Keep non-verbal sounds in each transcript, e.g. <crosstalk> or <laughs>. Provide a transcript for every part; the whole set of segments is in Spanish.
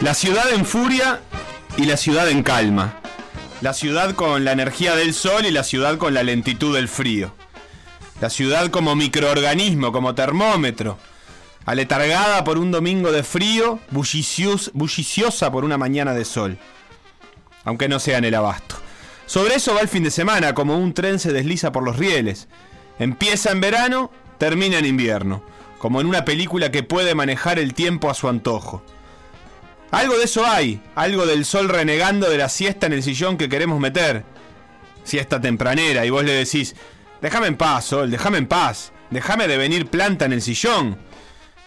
La ciudad en furia y la ciudad en calma. La ciudad con la energía del sol y la ciudad con la lentitud del frío. La ciudad como microorganismo, como termómetro. Aletargada por un domingo de frío, bullicios- bulliciosa por una mañana de sol. Aunque no sea en el abasto. Sobre eso va el fin de semana, como un tren se desliza por los rieles. Empieza en verano, termina en invierno. Como en una película que puede manejar el tiempo a su antojo. Algo de eso hay, algo del sol renegando de la siesta en el sillón que queremos meter. Siesta tempranera, y vos le decís, déjame en paz, sol, déjame en paz, déjame de venir planta en el sillón.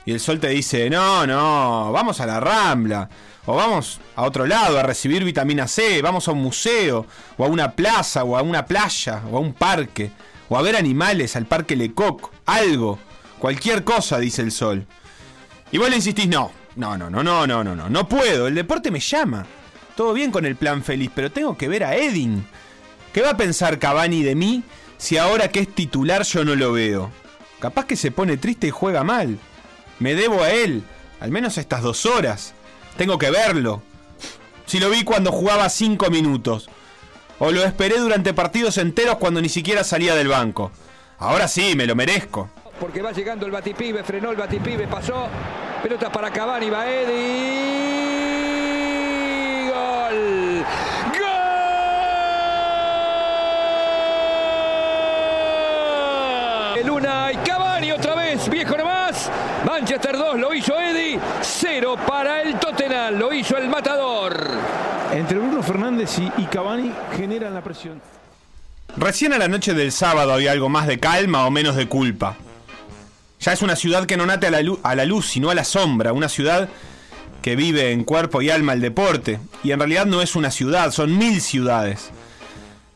Y el sol te dice, no, no, vamos a la rambla, o vamos a otro lado a recibir vitamina C, vamos a un museo, o a una plaza, o a una playa, o a un parque, o a ver animales al parque Lecoq, algo, cualquier cosa, dice el sol. Y vos le insistís, no, no, no, no, no, no, no, no, no puedo, el deporte me llama. Todo bien con el plan feliz, pero tengo que ver a Edin. ¿Qué va a pensar Cavani de mí si ahora que es titular yo no lo veo? Capaz que se pone triste y juega mal. Me debo a él, al menos estas dos horas. Tengo que verlo. Si lo vi cuando jugaba cinco minutos. O lo esperé durante partidos enteros cuando ni siquiera salía del banco. Ahora sí, me lo merezco. Porque va llegando el Batipibe, frenó el Batipibe, pasó, pelota para Cavani, Baedi, gol, gol, el Una y Cavani otra vez, viejo nomás, Manchester 2 lo hizo Eddie, 0 para el Tottenham, lo hizo el Matador. Entre Bruno Fernández y, y Cavani generan la presión. Recién a la noche del sábado había algo más de calma o menos de culpa. Ya es una ciudad que no nate a la, lu- a la luz, sino a la sombra. Una ciudad que vive en cuerpo y alma el deporte. Y en realidad no es una ciudad, son mil ciudades.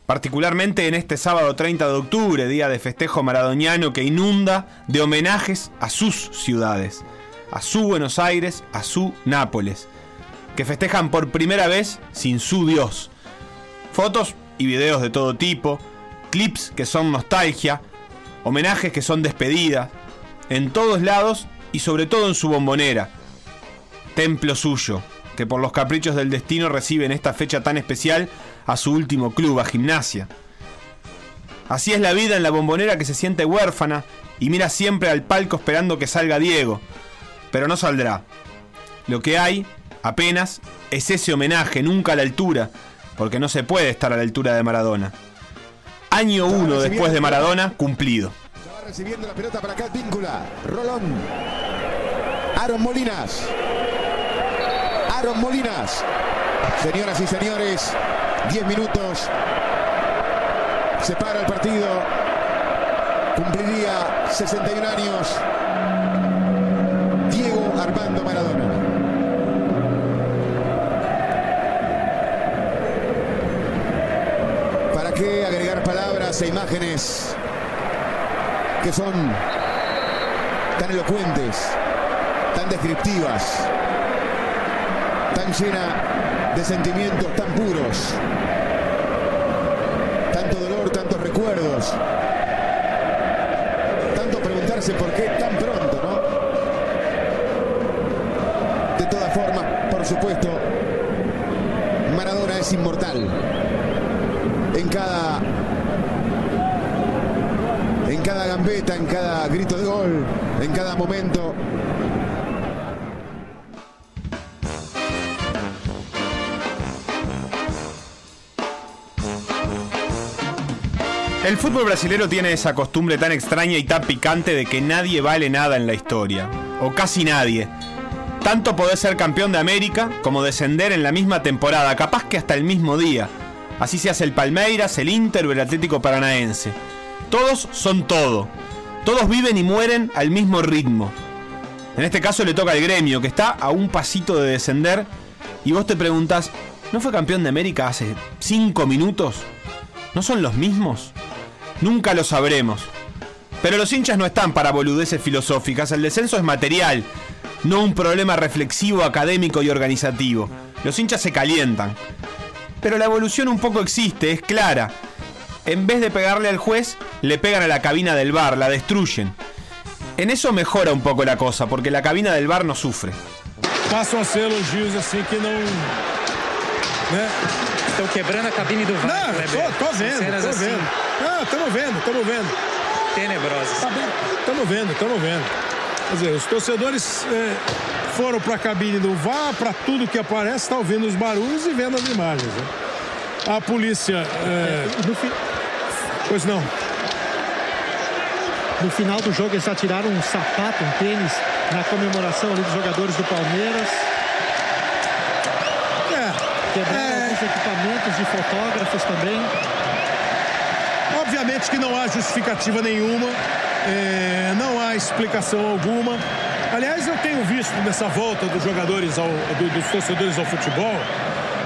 Particularmente en este sábado 30 de octubre, día de festejo maradoniano que inunda de homenajes a sus ciudades. A su Buenos Aires, a su Nápoles. Que festejan por primera vez sin su Dios. Fotos y videos de todo tipo, clips que son nostalgia, homenajes que son despedidas, en todos lados y sobre todo en su bombonera. Templo suyo, que por los caprichos del destino recibe en esta fecha tan especial a su último club, a gimnasia. Así es la vida en la bombonera que se siente huérfana y mira siempre al palco esperando que salga Diego, pero no saldrá. Lo que hay, apenas, es ese homenaje, nunca a la altura, porque no se puede estar a la altura de Maradona. Año uno después de Maradona, cumplido. Recibiendo la pelota para acá, víncula. Rolón. Aaron Molinas. Aaron Molinas. Señoras y señores, 10 minutos. Se para el partido. Cumpliría 61 años. Diego Armando Maradona. ¿Para qué agregar palabras e imágenes que son tan elocuentes, tan descriptivas, tan llena de sentimientos tan puros, tanto dolor, tantos recuerdos, tanto preguntarse por qué tan pronto, ¿no? De todas formas, por supuesto, Maradona es inmortal. En cada en gambeta, en cada grito de gol, en cada momento. El fútbol brasilero tiene esa costumbre tan extraña y tan picante de que nadie vale nada en la historia, o casi nadie. Tanto podés ser campeón de América como descender en la misma temporada, capaz que hasta el mismo día. Así se hace el Palmeiras, el Inter o el Atlético Paranaense. Todos son todo. Todos viven y mueren al mismo ritmo. En este caso le toca al gremio, que está a un pasito de descender, y vos te preguntás, ¿no fue campeón de América hace 5 minutos? ¿No son los mismos? Nunca lo sabremos. Pero los hinchas no están para boludeces filosóficas, el descenso es material, no un problema reflexivo, académico y organizativo. Los hinchas se calientan. Pero la evolución un poco existe, es clara. En vez de pegarle al juez, le pegan a la cabina del bar, la destruyen. En eso mejora un poco la cosa, porque la cabina del bar no sufre. Passam a ser elogios assim que não. Né? Estão quebrando a cabine do VAR, Não, Kleber. tô, tô vendo, tô assim, vendo. Não, estamos vendo, estamos vendo. tenebrosas. Estamos vendo, estamos vendo. Quer dizer, os torcedores é, foram para a cabine do VAR, para tudo que aparece, está ouvindo os barulhos e vendo as imagens. né? A polícia. é, No, fi- pois não. no final do jogo eles já tiraram um sapato, um tênis na comemoração ali dos jogadores do Palmeiras. É, Quebraram É. alguns equipamentos de fotógrafos também. Obviamente que não há justificativa nenhuma, é, não há explicação alguma. Aliás, eu tenho visto nessa volta dos jogadores, ao, do- dos torcedores ao futebol,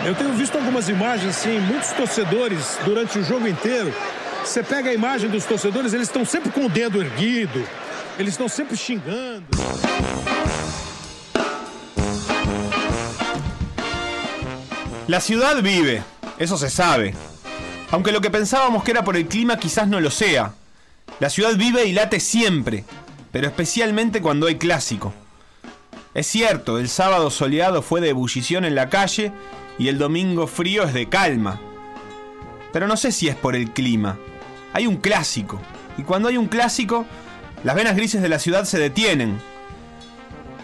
eu tenho visto algumas imagens assim, muitos torcedores durante o jogo inteiro. Você pega a imagem dos torcedores, eles estão sempre com o dedo erguido, eles estão sempre xingando. La ciudad vive, eso se sabe. Aunque lo que pensábamos que era por el clima quizás no lo sea. La ciudad vive y late siempre, pero especialmente cuando hay clásico. Es cierto, el sábado soleado fue de ebullición en la calle y el domingo frío es de calma. Pero no sé si es por el clima. Hay un clásico, y cuando hay un clásico, las venas grises de la ciudad se detienen,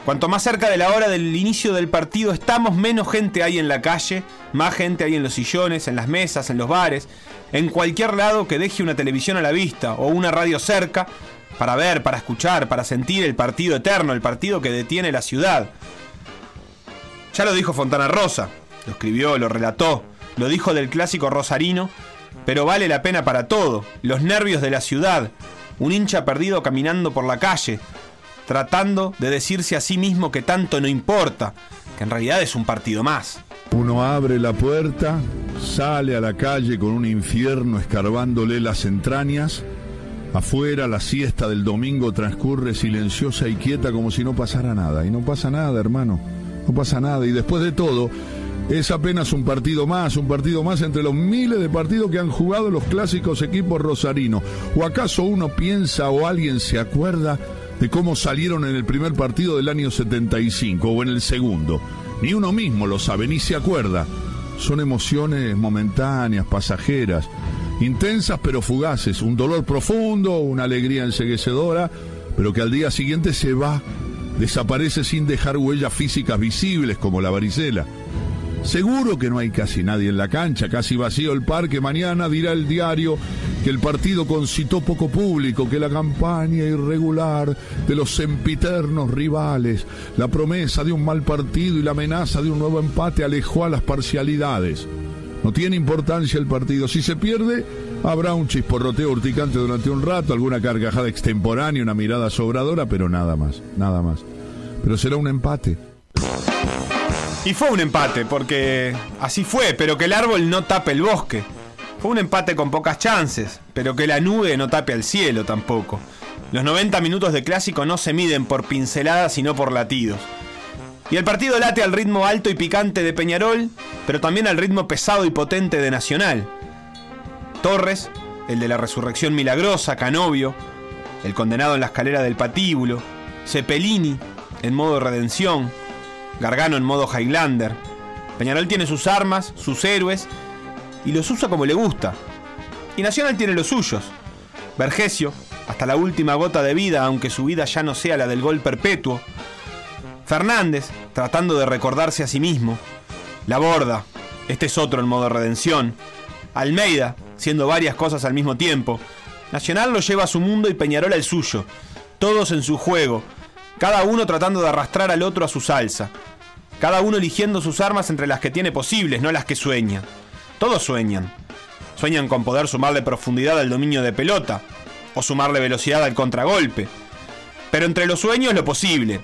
Cuanto más cerca de la hora del inicio del partido estamos, menos gente hay en la calle, más gente hay en los sillones, en las mesas, en los bares, en cualquier lado que deje una televisión a la vista o una radio cerca para ver, para escuchar, para sentir el partido eterno, el partido que detiene la ciudad. Ya lo dijo Fontana Rosa, lo escribió, lo relató, lo dijo del clásico rosarino, pero vale la pena para todo, los nervios de la ciudad, un hincha perdido caminando por la calle, tratando de decirse a sí mismo que tanto no importa, que en realidad es un partido más. Uno abre la puerta, sale a la calle con un infierno escarbándole las entrañas. Afuera la siesta del domingo transcurre silenciosa y quieta como si no pasara nada. Y no pasa nada, hermano. No pasa nada. Y después de todo, es apenas un partido más, un partido más entre los miles de partidos que han jugado los clásicos equipos rosarinos. ¿O acaso uno piensa o alguien se acuerda de cómo salieron en el primer partido del año 75 o en el segundo? Ni uno mismo lo sabe, ni se acuerda. Son emociones momentáneas, pasajeras, intensas pero fugaces, un dolor profundo, una alegría enseguecedora, pero que al día siguiente se va, desaparece sin dejar huellas físicas visibles como la varicela. Seguro que no hay casi nadie en la cancha, casi vacío el parque. Mañana dirá el diario que el partido concitó poco público, que la campaña irregular de los sempiternos rivales, la promesa de un mal partido y la amenaza de un nuevo empate alejó a las parcialidades. No tiene importancia el partido. Si se pierde, habrá un chisporroteo urticante durante un rato, alguna carcajada extemporánea, una mirada sobradora, pero nada más, nada más. Pero será un empate. Y fue un empate, porque así fue, pero que el árbol no tape el bosque. Fue un empate con pocas chances, pero que la nube no tape al cielo tampoco. Los 90 minutos de clásico no se miden por pinceladas, sino por latidos. Y el partido late al ritmo alto y picante de Peñarol, pero también al ritmo pesado y potente de Nacional. Torres, el de la resurrección milagrosa, Canovio, el condenado en la escalera del patíbulo, Cepelini, en modo redención, Gargano en modo Highlander. Peñarol tiene sus armas, sus héroes, y los usa como le gusta. Y Nacional tiene los suyos. Vergesio, hasta la última gota de vida, aunque su vida ya no sea la del gol perpetuo. Fernández, tratando de recordarse a sí mismo. La Borda, este es otro en modo redención. Almeida, siendo varias cosas al mismo tiempo. Nacional lo lleva a su mundo y Peñarol al suyo. Todos en su juego, cada uno tratando de arrastrar al otro a su salsa. Cada uno eligiendo sus armas entre las que tiene posibles, no las que sueña. Todos sueñan. Sueñan con poder sumarle profundidad al dominio de pelota, o sumarle velocidad al contragolpe. Pero entre los sueños lo posible.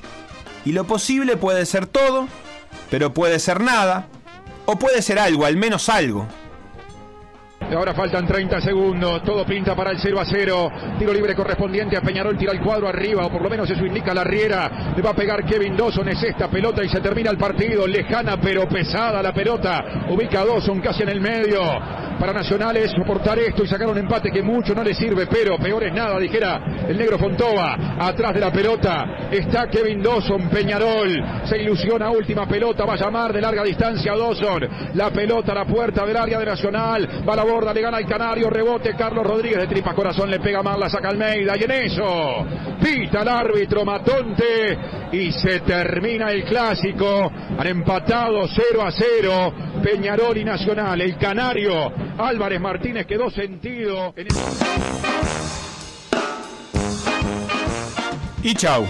Y lo posible puede ser todo, pero puede ser nada, o puede ser algo, al menos algo. Ahora faltan 30 segundos, todo pinta para el 0 a 0. Tiro libre correspondiente a Peñarol, tira el cuadro arriba, o por lo menos eso indica la Riera. Le va a pegar Kevin Dawson, es esta pelota y se termina el partido. Lejana pero pesada la pelota. Ubica a Dawson casi en el medio. Para Nacional es soportar esto y sacar un empate que mucho no le sirve, pero peor es nada, dijera el negro Fontova. Atrás de la pelota está Kevin Dawson, Peñarol. Se ilusiona última pelota, va a llamar de larga distancia a Dawson. La pelota a la puerta del área de Nacional. Va a la borda, le gana el Canario, rebote Carlos Rodríguez de tripas corazón, le pega mal, la saca Almeida. Y en eso, pita el árbitro Matonte y se termina el clásico. Han empatado 0 a 0 Peñarol y Nacional. El Canario Álvarez Martínez quedó sentido. En Y chau.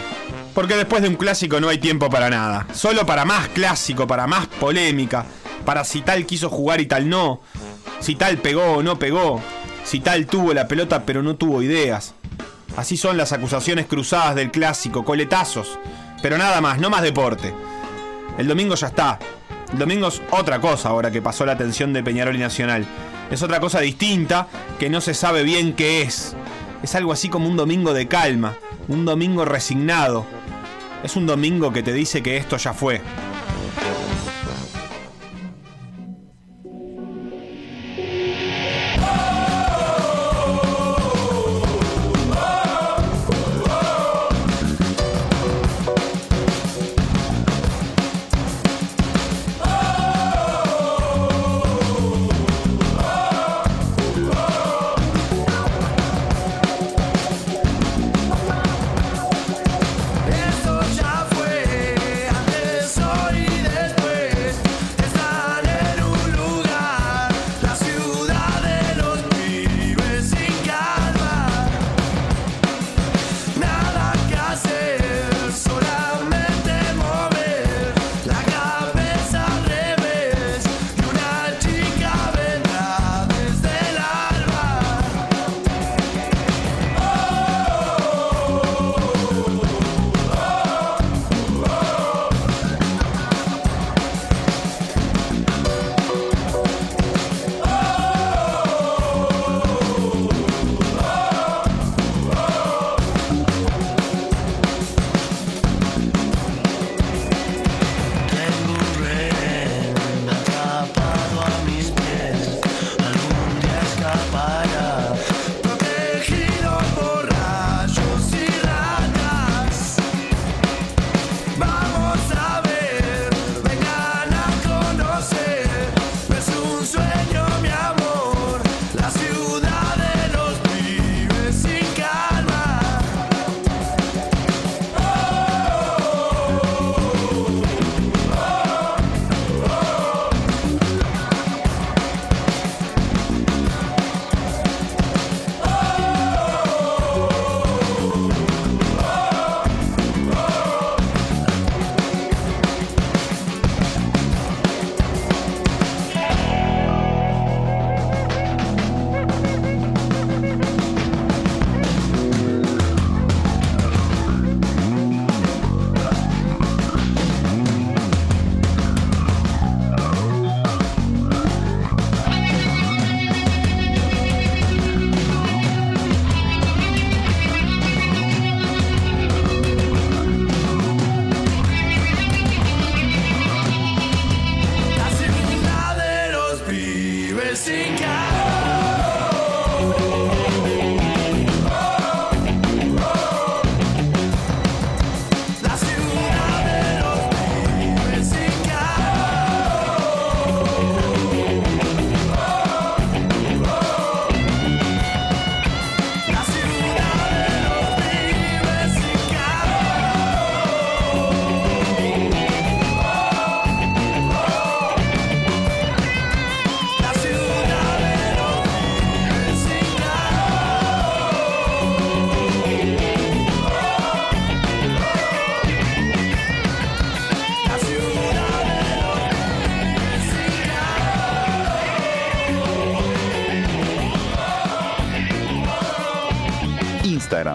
Porque después de un clásico no hay tiempo para nada. Solo para más clásico, para más polémica. Para si tal quiso jugar y tal no. Si tal pegó o no pegó. Si tal tuvo la pelota pero no tuvo ideas. Así son las acusaciones cruzadas del clásico, coletazos. Pero nada más, no más deporte. El domingo ya está. El domingo es otra cosa ahora que pasó la atención de Peñarol y Nacional. Es otra cosa distinta que no se sabe bien qué es. Es algo así como un domingo de calma, un domingo resignado. Es un domingo que te dice que esto ya fue.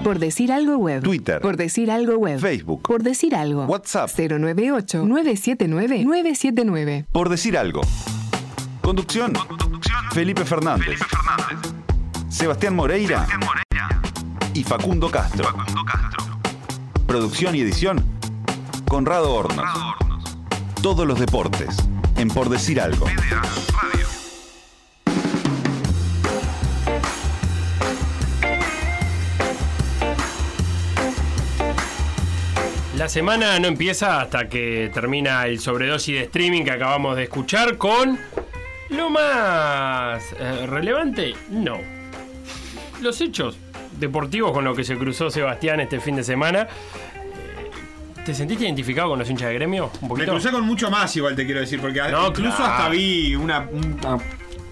Por decir algo web. Twitter. Por decir algo web. Facebook. Por decir algo. WhatsApp. 098-979-979. por decir algo. Conducción, Felipe Fernández. Sebastián Moreira, y Facundo Castro. Producción y edición, Conrado Hornos. Todos los deportes, en Por Decir Algo. La semana no empieza hasta que termina el sobredosis de streaming que acabamos de escuchar con lo más eh, relevante, no. Los hechos deportivos con los que se cruzó Sebastián este fin de semana. Eh, ¿Te sentiste identificado con los hinchas de gremio? Un Me crucé con mucho más, igual te quiero decir, porque No, incluso claro. hasta vi una, una,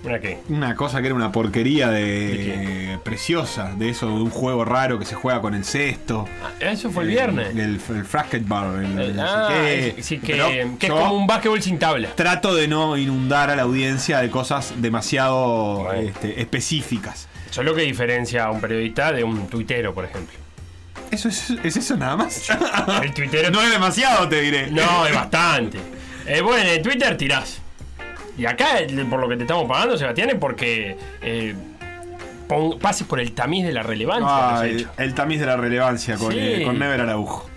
¿Una qué? una cosa que era una porquería de, preciosa, de eso, de un juego raro que se juega con el cesto. Eso fue el viernes. El, el, el Frasketball, el- el Ah, qué. sí, que, que es como un básquetbol sin tabla. Trato de no inundar a la audiencia de cosas demasiado este, específicas. Eso es lo que diferencia a un periodista de un tuitero, por ejemplo. ¿Eso es, es eso nada más? El tuitero. <laughs> no es demasiado, te diré. No, es bastante. <laughs> Eh, bueno, en Twitter tirás. Y acá, por lo que te estamos pagando, Sebastián, es porque eh, pon- pases por el tamiz de la relevancia. el, tamiz de la relevancia con, Sí. eh, con Never Araujo.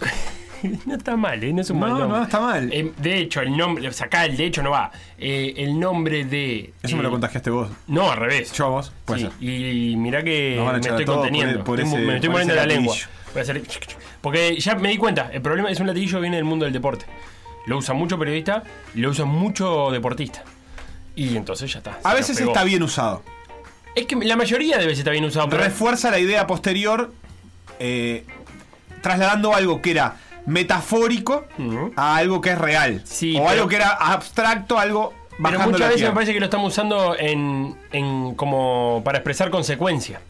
<laughs> No está mal, ¿eh? No es un No, mal nombre. no está mal. Eh, de hecho, el nombre. O sea, acá el de hecho no va. Eh, el nombre de. Eso me lo eh, contagiaste vos. No, al revés. Yo a vos. Puede Sí, ser. y, mirá que me estoy conteniendo. por- por ese- me estoy poniendo la lengua. Voy a hacer- Porque ya me di cuenta, el problema es un latillo que viene del mundo del deporte. Lo usa mucho periodista lo usa mucho deportista. Y entonces ya está. A veces está bien usado. Es que la mayoría de veces está bien usado. Pero Refuerza la idea posterior eh, trasladando algo que era metafórico a algo que es real. o pero- algo que era abstracto, algo Pero muchas veces me parece que lo estamos usando en, en como para expresar consecuencia.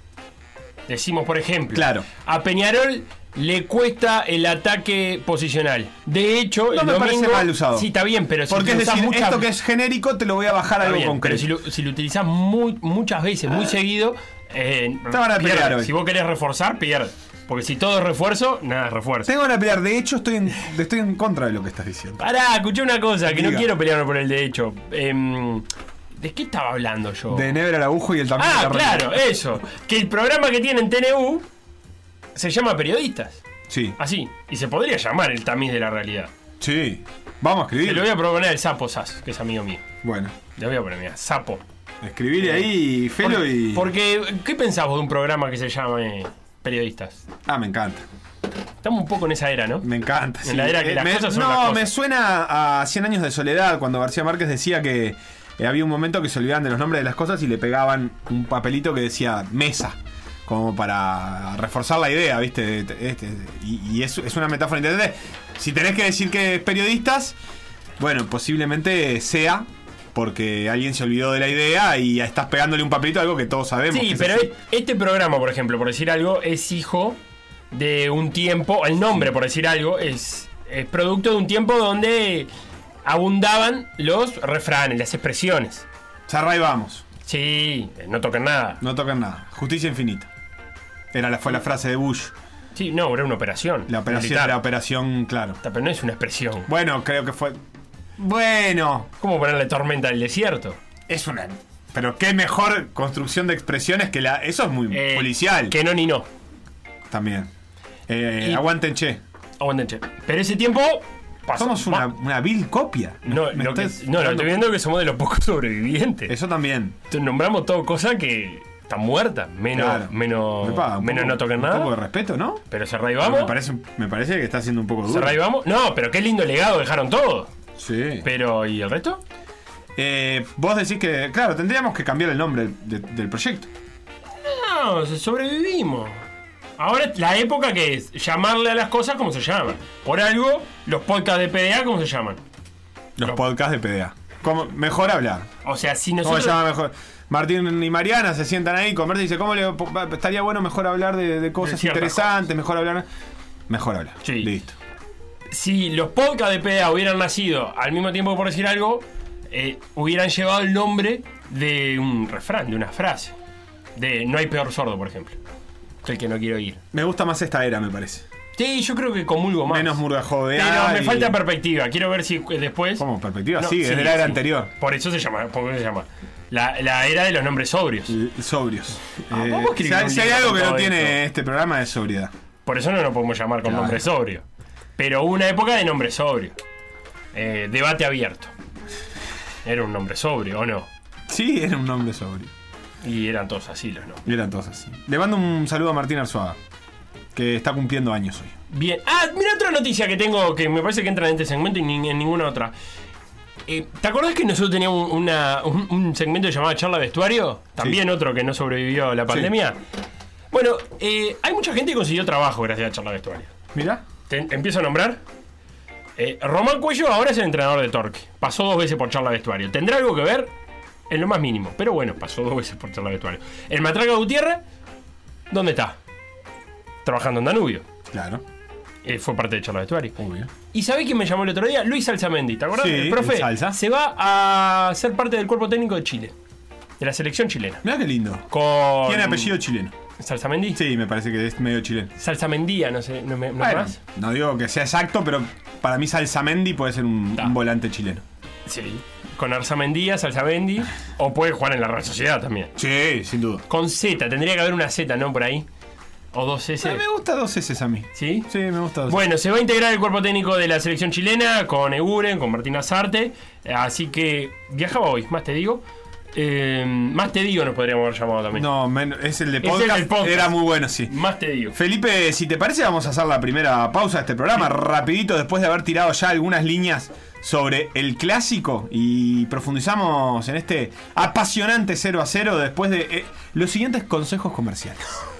Decimos, por ejemplo, Claro. a Peñarol le cuesta el ataque posicional. De hecho, No el me parece mal usado. Sí, está bien, pero si Porque es decir, muchas- esto que es genérico te lo voy a bajar a algo bien, concreto. Pero si lo, si lo utilizás muy, muchas veces, muy seguido, eh, Te van a pierde. Si vos querés reforzar, pierde. Porque si todo es refuerzo, nada es refuerzo. Tengo que pelear. De hecho, estoy en, estoy en contra de lo que estás diciendo. Pará, escuché una cosa, que no quiero pelearme por el de hecho. Em, ¿De qué estaba hablando yo? De Never Araujo y el de Ah, la claro, eso. Que el programa que tiene en TNU se llama Periodistas. Sí. Así. Y se podría llamar el tamiz de la realidad. Sí. Vamos a Se lo escribir. voy a proponer al Sapo Sas, que es amigo mío. Bueno. Le voy a poner, mira, Sapo. Escribirle ahí, Felo y. Porque, ¿qué pensás vos de un programa que se llame Periodistas? Ah, me encanta. Estamos un poco en esa era, ¿no? Me encanta. En la era que las me- cosas son no, las cosas. me suena a 100 años de soledad cuando García Márquez decía que eh, había un momento que se olvidaban de los nombres de las cosas y le pegaban un papelito que decía mesa. Como para reforzar la idea, ¿viste? Este, y y es, es una metáfora interesante. Si tenés que decir que es periodistas, bueno, posiblemente sea porque alguien se olvidó de la idea y estás pegándole un papelito a algo que todos sabemos. Sí, es pero e- este programa, por ejemplo, por decir algo, es hijo de un tiempo, el nombre, por decir algo, es, es producto de un tiempo donde abundaban los refranes, las expresiones. Sarray vamos. Sí, no tocan nada. No tocan nada. Justicia infinita. Era la, fue la frase de Bush. Sí, no, era una operación. La operación, militar. la operación, claro. Pero no es una expresión. Bueno, creo que fue. Bueno. ¿Cómo ponerle tormenta al desierto? Es una. Pero qué mejor construcción de expresiones que la. Eso es muy Eh, policial. Que no ni no. También. Eh, Y- Aguanten che. Aguanten, che. Pero ese tiempo pasó. Somos una, una vil copia. No, lo que- no, dando- estoy viendo que somos de los pocos <laughs> sobrevivientes. Eso también. Entonces, nombramos todo cosas que están muertas. Menos, Claro. menos, Epa, un menos poco- no Un nada. poco de respeto, ¿no? Pero se vamos. Me parece, me parece que está siendo un poco duro. ¿Se vamos? No, pero qué lindo legado dejaron todo. Sí. Pero, ¿y el resto? Eh, vos decís que, claro, tendríamos que cambiar el nombre de- del proyecto. No, sobrevivimos. Ahora la época que es llamarle a las cosas como se llaman. Por algo, los podcasts de PDA, ¿cómo se llaman? Los podcasts de PDA. ¿Cómo- mejor hablar. O sea, si ¿Cómo nosotros. se llama mejor? Martín y Mariana se sientan ahí, conversan y dicen, ¿cómo le estaría bueno mejor hablar de, de cosas De interesantes, mejor hablar? Mejor hablar. Sí. Listo. Si los podcasts de PDA hubieran nacido al mismo tiempo, por decir algo, eh, hubieran llevado el nombre de un refrán, de una frase. De no hay peor sordo, por ejemplo. Que el que no quiere oír. Me gusta más esta era, me parece. Sí, yo creo que comulgo más. Menos murga joven. Pero me falta perspectiva. Quiero ver si después. ¿Cómo? Perspectiva, No, sí, es de la era anterior. Por eso se llama. ¿Por qué se llama? La, la era de los nombres sobrios. Sobrios. Ah, Eh, si hay, si algo que no tiene este programa es sobriedad. Por eso no lo podemos llamar con Claro. nombre sobrio. Pero hubo una época de nombre sobrio. Eh, debate abierto. Era un nombre sobrio, ¿o no? Sí, era un nombre sobrio. Y eran todos así los nombres. Y eran todos así. Le mando un saludo a Martín Arzuaga. que está cumpliendo años hoy. Bien. Ah, mira otra noticia que tengo que me parece que entra en este segmento y ni- en ninguna otra. Eh, ¿Te acordás que nosotros teníamos un, una- un- un segmento llamado Charla Vestuario? También otro que no sobrevivió a la pandemia. Bueno, eh, hay mucha gente que consiguió trabajo gracias a Charla Vestuario. Mira. Te empiezo a nombrar. Eh, Román Cuello ahora es el entrenador de Torque. Pasó dos veces por Charla Vestuario. ¿Tendrá algo que ver? En lo más mínimo. Pero bueno, pasó dos veces por Charla Vestuario. El Matraca Gutiérrez, ¿dónde está? Trabajando en Danubio. Claro. Eh, fue parte de Charla Vestuario. Obvio. ¿Y sabés quién me llamó el otro día? Luis Salzamendi, ¿te acordás? Sí, el profe el Salsa. se va a ser parte del cuerpo técnico de Chile. De la selección chilena. Mira qué lindo. Con... Tiene apellido chileno. ¿Salzamendi? Sí, me parece que es medio chileno. Salsamendía, no sé, no, me, no Bueno, más. no digo que sea exacto, pero para mí Salsamendi puede ser un, un volante chileno. Sí. Con Arzamendía, Salsamendi. o puede jugar en la Real Sociedad también. Sí, sin duda. Con Z, tendría que haber una Z, ¿no? Por ahí. O dos S. Ah, me gusta dos S a mí. ¿Sí? Sí, me gusta dos Bueno, se va a integrar el cuerpo técnico de la selección chilena con Eguren, con Martín Sarte. Así que viajaba hoy, más te digo. Eh, más te digo, nos podríamos haber llamado también. No, men- es el de el podcast. Era muy bueno, sí. Más te digo. Felipe, si te parece, vamos a hacer la primera pausa de este programa. Rapidito, después de haber tirado ya algunas líneas sobre el clásico y profundizamos en este apasionante 0 a 0 después de eh, los siguientes consejos comerciales. <laughs>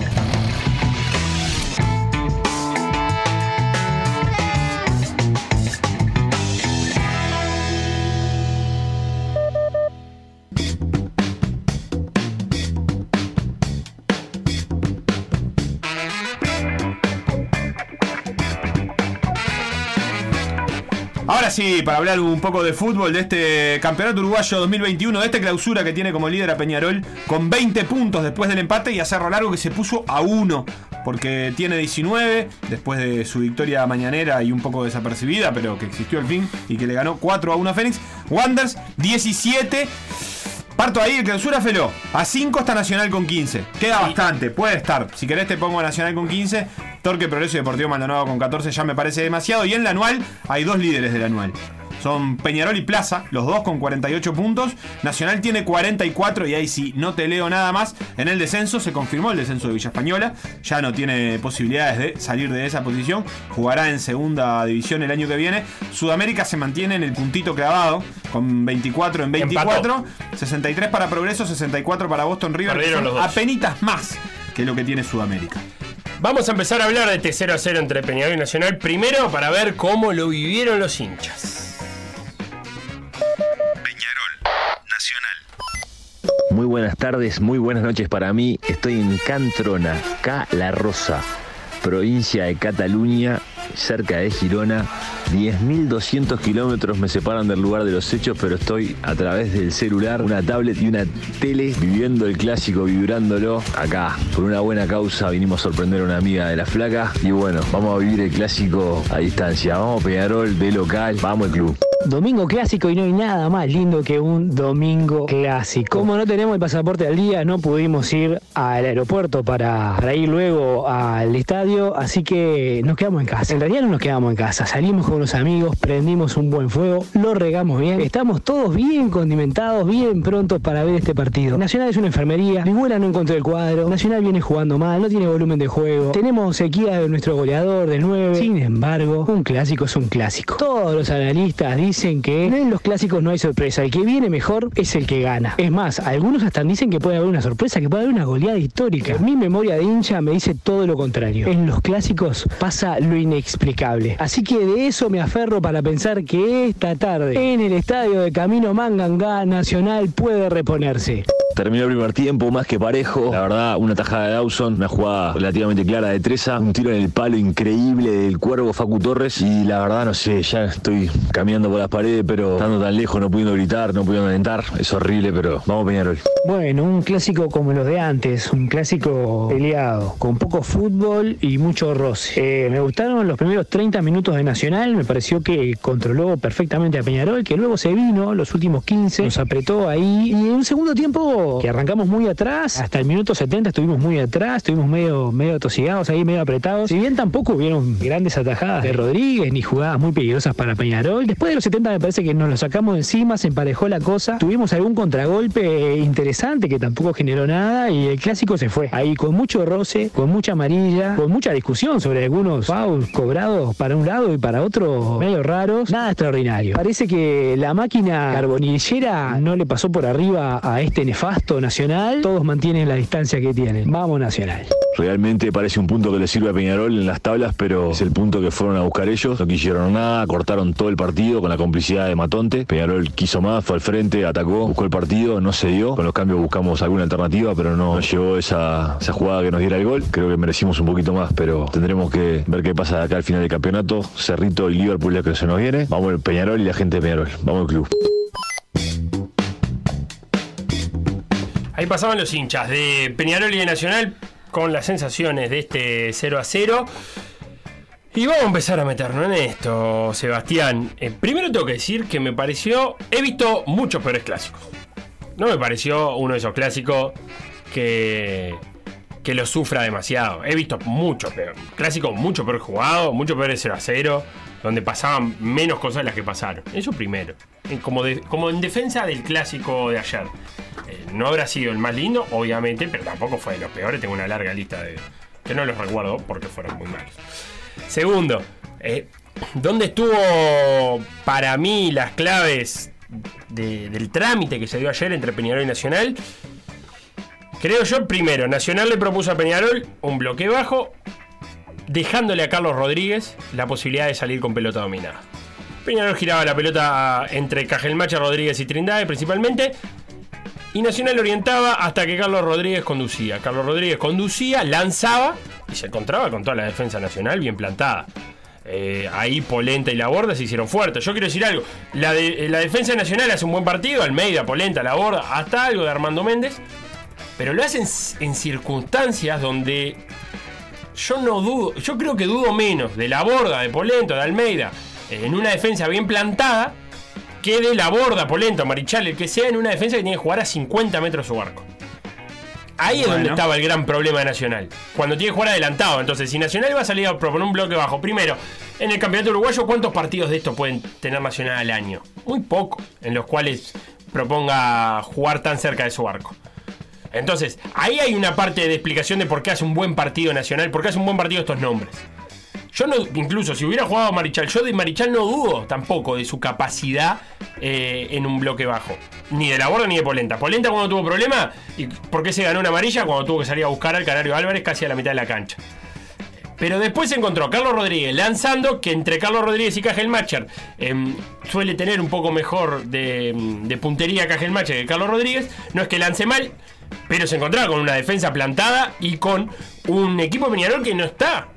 Sí, para hablar un poco de fútbol, de este campeonato uruguayo 2021, de esta clausura que tiene como líder a Peñarol, con 20 puntos después del empate y a Cerro Largo que se puso a 1, porque tiene 19, después de su victoria mañanera y un poco desapercibida, pero que existió al fin y que le ganó 4 a 1 a Fénix. Wanders 17. Parto ahí, el clausura Felo. A 5 está Nacional con 15. Queda bastante, puede estar. Si querés te pongo Nacional con 15. Torque Progreso y Deportivo Maldonado con 14 ya me parece demasiado. Y en la anual hay dos líderes del anual. Son Peñarol y Plaza, los dos con 48 puntos. Nacional tiene 44 y ahí sí, no te leo nada más. En el descenso se confirmó el descenso de Villa Española. Ya no tiene posibilidades de salir de esa posición. Jugará en segunda división el año que viene. Sudamérica se mantiene en el puntito clavado con 24 en 24. 63 para Progreso, 64 para Boston River. apenitas más que lo que tiene Sudamérica. Vamos a empezar a hablar de este 0 a 0 entre Peñarol y Nacional. Primero para ver cómo lo vivieron los hinchas. Buenas tardes, muy buenas noches para mí. Estoy en Cantrona, Ca La Rosa, provincia de Cataluña, cerca de Girona. 10.200 kilómetros me separan del lugar de los hechos, pero estoy a través del celular, una tablet y una tele viviendo el clásico, vibrándolo acá. Por una buena causa vinimos a sorprender a una amiga de la flaca y bueno, vamos a vivir el clásico a distancia. Vamos Peñarol de local, vamos el club. Domingo clásico y no hay nada más lindo que un domingo clásico. Como no tenemos el pasaporte al día, no pudimos ir al aeropuerto para, para ir luego al estadio, así que nos quedamos en casa. En realidad no nos quedamos en casa, salimos con unos amigos, prendimos un buen fuego, lo regamos bien, estamos todos bien condimentados, bien prontos para ver este partido. Nacional es una enfermería, Vigüela no encontró el cuadro, Nacional viene jugando mal, no tiene volumen de juego, tenemos sequía de nuestro goleador del 9, sin embargo, un clásico es un clásico. Todos los analistas dicen que en los clásicos no hay sorpresa, el que viene mejor es el que gana. Es más, algunos hasta dicen que puede haber una sorpresa, que puede haber una goleada histórica. Mi memoria de hincha me dice todo lo contrario. En los clásicos pasa lo inexplicable. Así que de eso me aferro para pensar que esta tarde, en el estadio de Camino Mangangá, Nacional puede reponerse. Terminó el primer tiempo más que parejo. La verdad, una tajada de Dawson, una jugada relativamente clara de Treza, un tiro en el palo increíble del cuervo Facu Torres. Y la verdad, no sé, ya estoy caminando por las paredes, pero estando tan lejos, no pudiendo gritar, no pudiendo alentar. Es horrible, pero vamos Peñarol. Bueno, un clásico como los de antes, un clásico peleado, con poco fútbol y mucho roce. Eh, me gustaron los primeros 30 minutos de Nacional, me pareció que controló perfectamente a Peñarol, que luego se vino, los últimos 15, nos apretó ahí. Y en un segundo tiempo que arrancamos muy atrás, hasta el minuto 70 estuvimos muy atrás, estuvimos medio, medio atosigados ahí, medio apretados. Si bien tampoco hubieron grandes atajadas de Rodríguez ni jugadas muy peligrosas para Peñarol, después de los 70 me parece que nos lo sacamos encima, se emparejó la cosa, tuvimos algún contragolpe interesante que tampoco generó nada y el clásico se fue. Ahí con mucho roce, con mucha amarilla, con mucha discusión sobre algunos fouls cobrados para un lado y para otro medio raros, nada extraordinario. Parece que la máquina carbonillera no le pasó por arriba a este nefasto Nacional, todos mantienen la distancia que tienen. Vamos Nacional. Realmente parece un punto que le sirve a Peñarol en las tablas, pero es el punto que fueron a buscar ellos. No quisieron nada, cortaron todo el partido con la complicidad de Matonte. Peñarol quiso más, fue al frente, atacó, buscó el partido, no se dio. Con los cambios buscamos alguna alternativa, pero no llegó esa, esa jugada que nos diera el gol. Creo que merecimos un poquito más, pero tendremos que ver qué pasa de acá al final del campeonato. Cerrito y Liverpool es que se nos viene. Vamos el Peñarol y la gente de Peñarol. Vamos al club. Ahí pasaban los hinchas de Peñarol y de Nacional con las sensaciones de este 0 a 0. Y vamos a empezar a meternos en esto, Sebastián. Eh, primero tengo que decir que me pareció. He visto muchos peores clásicos. No me pareció uno de esos clásicos que. que lo sufra demasiado. He visto muchos peor. Clásicos mucho peor jugados, mucho peor de 0 a 0, donde pasaban menos cosas de las que pasaron. Eso primero. Eh, Como, como en defensa del clásico de ayer. Eh, no habrá sido el más lindo, obviamente, pero tampoco fue de los peores. Tengo una larga lista de. que no los recuerdo porque fueron muy malos. Segundo, eh, ¿dónde estuvo para mí las claves de- del trámite que se dio ayer entre Peñarol y Nacional? Creo yo, primero, Nacional le propuso a Peñarol un bloque bajo, dejándole a Carlos Rodríguez la posibilidad de salir con pelota dominada. Peñarol giraba la pelota entre Cajelmacha, Rodríguez y Trindade principalmente. Y Nacional orientaba hasta que Carlos Rodríguez conducía. Carlos Rodríguez conducía, lanzaba y se encontraba con toda la defensa nacional bien plantada. Eh, ahí Polenta y La Borda se hicieron fuertes. Yo quiero decir algo. La, de- la defensa nacional hace un buen partido. Almeida, Polenta, La Borda, hasta algo de Armando Méndez. Pero lo hacen en circunstancias donde yo no dudo, yo creo que dudo menos de la borda, de Polento, de Almeida, eh, en una defensa bien plantada, que de la borda, Polento, Marichal, el que sea, en una defensa que tiene que jugar a 50 metros su arco. Ahí es donde estaba el gran problema de Nacional. Cuando tiene que jugar adelantado. Entonces, si Nacional va a salir a proponer un bloque bajo, primero, en el campeonato uruguayo, ¿cuántos partidos de estos pueden tener Nacional al año? Muy poco, en los cuales proponga jugar tan cerca de su arco. Entonces, ahí hay una parte de explicación de por qué hace un buen partido Nacional, por qué hace un buen partido estos nombres. Yo no, incluso si hubiera jugado Marichal, yo de Marichal no dudo tampoco de su capacidad eh, en un bloque bajo. Ni de la borda ni de Polenta. Polenta cuando tuvo problema, ¿y por qué se ganó una amarilla? Cuando tuvo que salir a buscar al Canario Álvarez casi a la mitad de la cancha. Pero después se encontró a Carlos Rodríguez lanzando, que entre Carlos Rodríguez y Cajelmacher em, suele tener un poco mejor de, de puntería Cajelmacher que Carlos Rodríguez. No es que lance mal, pero se encontraba con una defensa plantada y con un equipo de Peñarol que no está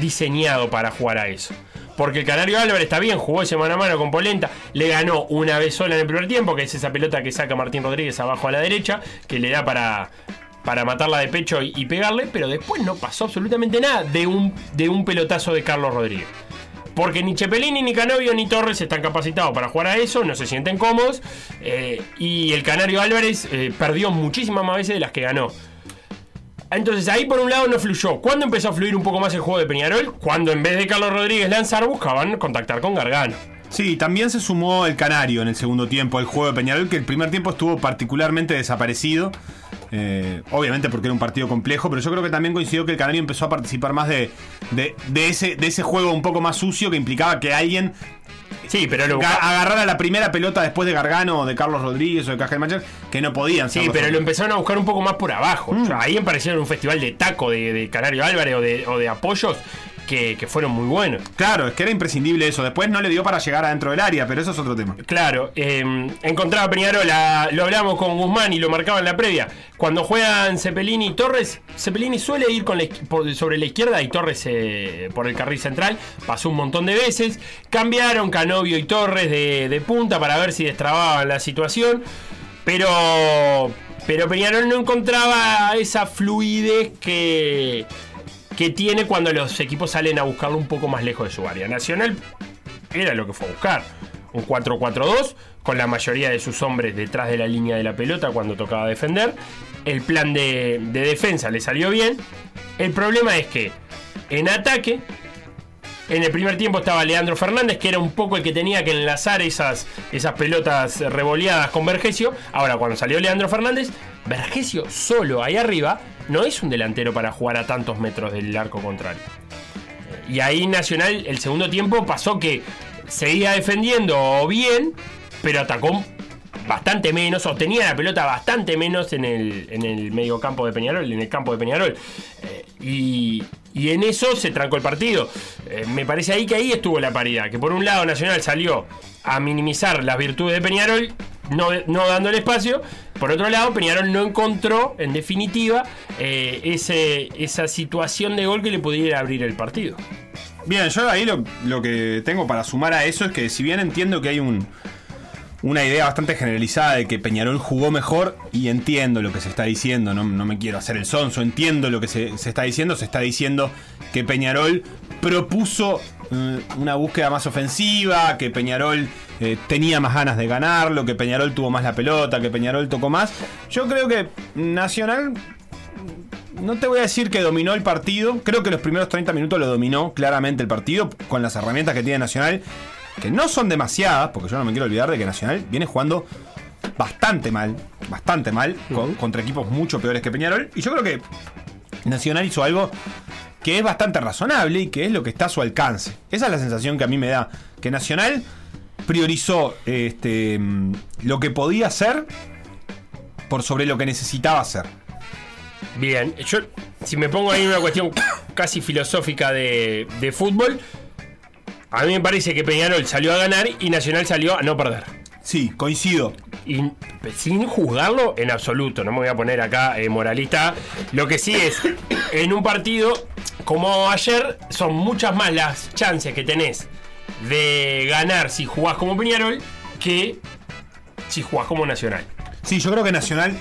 diseñado para jugar a eso. Porque el Canario Álvarez está bien, jugó ese mano a mano con Polenta, le ganó una vez sola en el primer tiempo, que es esa pelota que saca Martín Rodríguez abajo a la derecha, que le da para, para matarla de pecho y, pegarle, pero después no pasó absolutamente nada de un, de un pelotazo de Carlos Rodríguez. Porque ni Chepelini, ni Canovio, ni Torres están capacitados para jugar a eso, no se sienten cómodos. eh, y el Canario Álvarez eh, perdió muchísimas más veces de las que ganó. Entonces ahí por un lado no fluyó. ¿Cuándo empezó a fluir un poco más el juego de Peñarol? Cuando en vez de Carlos Rodríguez lanzar buscaban contactar con Gargano. Sí, también se sumó el Canario en el segundo tiempo al juego de Peñarol, que el primer tiempo estuvo particularmente desaparecido. Eh, obviamente porque era un partido complejo, pero yo creo que también coincidió que el Canario empezó a participar más de, de, de ese, de ese juego un poco más sucio que implicaba que alguien Sí, pero lo ga- agarrara la primera pelota después de Gargano o de Carlos Rodríguez o de Cajelmacher, que no podían. Sí, pero lo empezaron a buscar un poco más por abajo. O sea, ahí me parecieron un festival de taco de, de Canario Álvarez o de, o de apoyos que, que fueron muy buenos. Claro, es que era imprescindible eso. Después no le dio para llegar adentro del área, pero eso es otro tema. Claro, eh, encontraba Peñarol, a- lo hablamos con Guzmán y lo marcaba en la previa. Cuando juegan Cepelini y Torres, Cepelini suele ir con la sobre la izquierda y Torres eh, por el carril central. Pasó un montón de veces. Cambiaron Canovio y Torres de, de punta para ver si destrababan la situación. Pero, pero Peñarol no encontraba esa fluidez que, que tiene cuando los equipos salen a buscarlo un poco más lejos de su área. Nacional era lo que fue a buscar. Un 4-4-2 con la mayoría de sus hombres detrás de la línea de la pelota cuando tocaba defender. El plan de, de defensa le salió bien. El problema es que en ataque, en el primer tiempo estaba Leandro Fernández, que era un poco el que tenía que enlazar esas, esas pelotas revoleadas con Vergesio. Ahora, cuando salió Leandro Fernández, Vergesio solo ahí arriba no es un delantero para jugar a tantos metros del arco contrario. Y ahí Nacional, el segundo tiempo, pasó que seguía defendiendo bien, pero atacó bastante menos, o tenía la pelota bastante menos en el, en el medio campo de Peñarol, en el campo de Peñarol. Eh, y, y en eso se trancó el partido. Eh, me parece ahí que ahí estuvo la paridad, que por un lado Nacional salió a minimizar las virtudes de Peñarol, no, no dando el espacio. Por otro lado, Peñarol no encontró, en definitiva, eh, ese, esa situación de gol que le pudiera abrir el partido. Bien, yo ahí lo, lo que tengo para sumar a eso es que si bien entiendo que hay un, una idea bastante generalizada de que Peñarol jugó mejor y entiendo lo que se está diciendo, no, no me quiero hacer el sonso, entiendo lo que se, se está diciendo, se está diciendo que Peñarol propuso una búsqueda más ofensiva, que Peñarol eh, tenía más ganas de ganarlo, que Peñarol tuvo más la pelota, que Peñarol tocó más. Yo creo que Nacional no te voy a decir que dominó el partido. Creo que los primeros 30 minutos lo dominó claramente el partido con las herramientas que tiene Nacional, que no son demasiadas, porque yo no me quiero olvidar de que Nacional viene jugando bastante mal, bastante mal, con- contra equipos mucho peores que Peñarol. Y yo creo que Nacional hizo algo que es bastante razonable y que es lo que está a su alcance. Esa es la sensación que a mí me da. Que Nacional priorizó este, lo que podía hacer por sobre lo que necesitaba hacer. Bien, yo si me pongo ahí en una cuestión casi filosófica de, de fútbol, a mí me parece que Peñarol salió a ganar y Nacional salió a no perder. Sí, coincido. Y sin juzgarlo en absoluto, no me voy a poner acá eh, moralista. Lo que sí es, en un partido como ayer, son muchas más las chances que tenés de ganar si jugás como Peñarol que si jugás como Nacional. Sí, yo creo que Nacional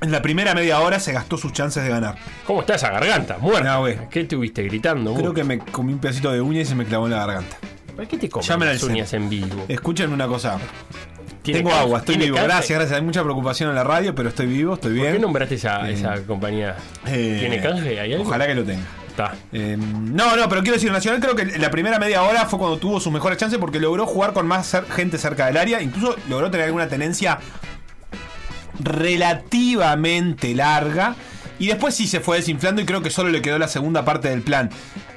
en la primera media hora se gastó sus chances de ganar. ¿Cómo está esa garganta? Muerta. No. ¿Qué estuviste gritando? Creo vos? que me comí un pedacito de uña y se me clavó en la garganta. ¿Para qué te comes las uñas en vivo? Escuchen una cosa. ¿Tiene Tengo agua, estoy ¿Tiene vivo. Gracias, gracias. Hay mucha preocupación en la radio, pero estoy vivo, estoy bien. ¿Por qué nombraste esa, Eh, esa compañía? eh, ¿Tiene canje? ¿Hay algo? Ojalá que lo tenga. Eh, no, no, pero quiero decir, Nacional creo que la primera media hora fue cuando tuvo sus mejores chances porque logró jugar con más gente cerca del área, incluso logró tener alguna tenencia relativamente larga. Y después sí se fue desinflando y creo que solo le quedó la segunda parte del plan.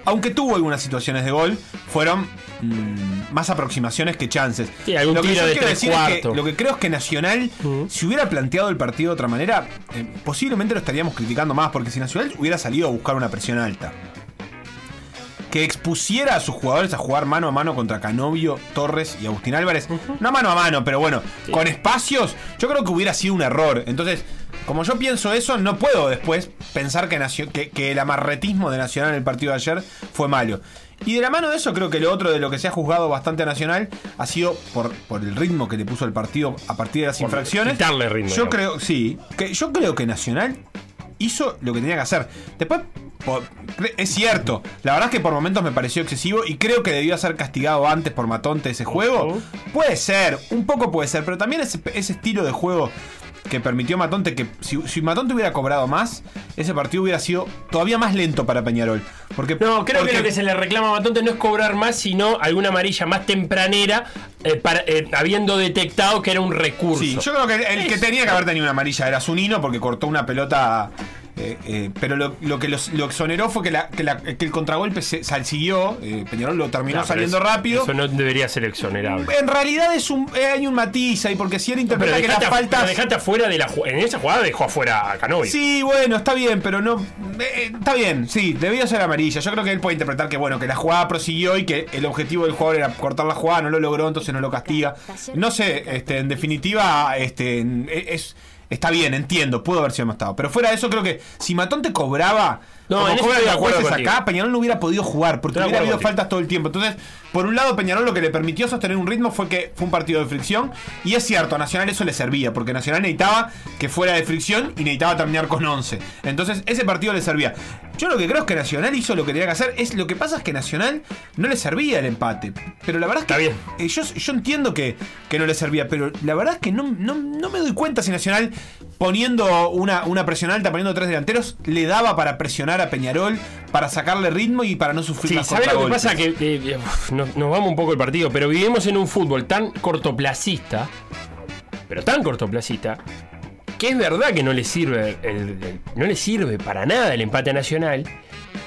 Aunque tuvo algunas situaciones de gol, fueron mm, más aproximaciones que chances. Sí, algún lo que tiro de tres es que lo que creo es que Nacional, si hubiera planteado el partido de otra manera, eh, posiblemente lo estaríamos criticando más, porque si Nacional hubiera salido a buscar una presión alta, que expusiera a sus jugadores a jugar mano a mano contra Canovio, Torres y Agustín Álvarez, no mano a mano, pero bueno, con espacios, yo creo que hubiera sido un error. Entonces, como yo pienso eso, no puedo después pensar que, que, que el amarretismo de Nacional en el partido de ayer fue malo. Y de la mano de eso, creo que lo otro de lo que se ha juzgado bastante a Nacional ha sido por, por el ritmo que le puso el partido a partir de las Por infracciones. quitarle ritmo, Yo creo, sí, que yo creo que Nacional hizo lo que tenía que hacer. Después, es cierto, la verdad es que por momentos me pareció excesivo y creo que debió ser castigado antes por Matonte ese juego. Puede ser, un poco puede ser, pero también ese, ese estilo de juego que permitió Matonte que si, si Matonte hubiera cobrado más, ese partido hubiera sido todavía más lento para Peñarol. Porque, No, creo porque- que lo que se le reclama a Matonte no es cobrar más, sino alguna amarilla más tempranera, eh, para- eh, habiendo detectado que era un recurso. Sí, yo creo que el que tenía que haber tenido una amarilla era Zunino porque cortó una pelota Eh, eh, pero lo, lo que los- lo exoneró fue que, la- que la- que el contragolpe se, siguió. eh, Peñarol lo terminó No, saliendo eso- rápido. Eso no debería ser exonerable. En realidad es un, eh, hay un matiz ahí, porque si él interpreta que dejate, las faltas. pero dejate afuera de la En esa jugada dejó afuera a Canovio. Sí, bueno, está bien, pero no. eh, está bien, sí, debió ser amarilla. Yo creo que él puede interpretar que, bueno, que la jugada prosiguió y que el objetivo del jugador era cortar la jugada, no lo logró, entonces no lo castiga. No sé, este, en definitiva, este, es. Está bien, entiendo, pudo haber sido amonestado. Pero fuera de eso, creo que si Matón te cobraba. No, en cobran acuerdo jueces contigo. acá, Peñarol no hubiera podido jugar porque Estoy hubiera habido contigo. faltas todo el tiempo. Entonces, por un lado, Peñarol lo que le permitió sostener un ritmo fue que fue un partido de fricción. Y es cierto, a Nacional eso le servía, porque Nacional necesitaba que fuera de fricción y necesitaba terminar con 11. Entonces, ese partido le servía. Yo lo que creo es que Nacional hizo lo que tenía que hacer. Es, lo que pasa es que Nacional no le servía el empate. Pero la verdad es que. eh, yo, yo entiendo que, que no le servía, pero la verdad es que no, no, no me doy cuenta si Nacional, poniendo una, una presión alta, poniendo tres delanteros, le daba para presionar a Peñarol, para sacarle ritmo y para no sufrir Sí, las ¿sabes lo que pasa? Que eh, nos, nos vamos un poco el partido, pero vivimos en un fútbol tan cortoplacista, pero tan cortoplacista, que es verdad que no le sirve, el- el- no le sirve para nada el empate Nacional,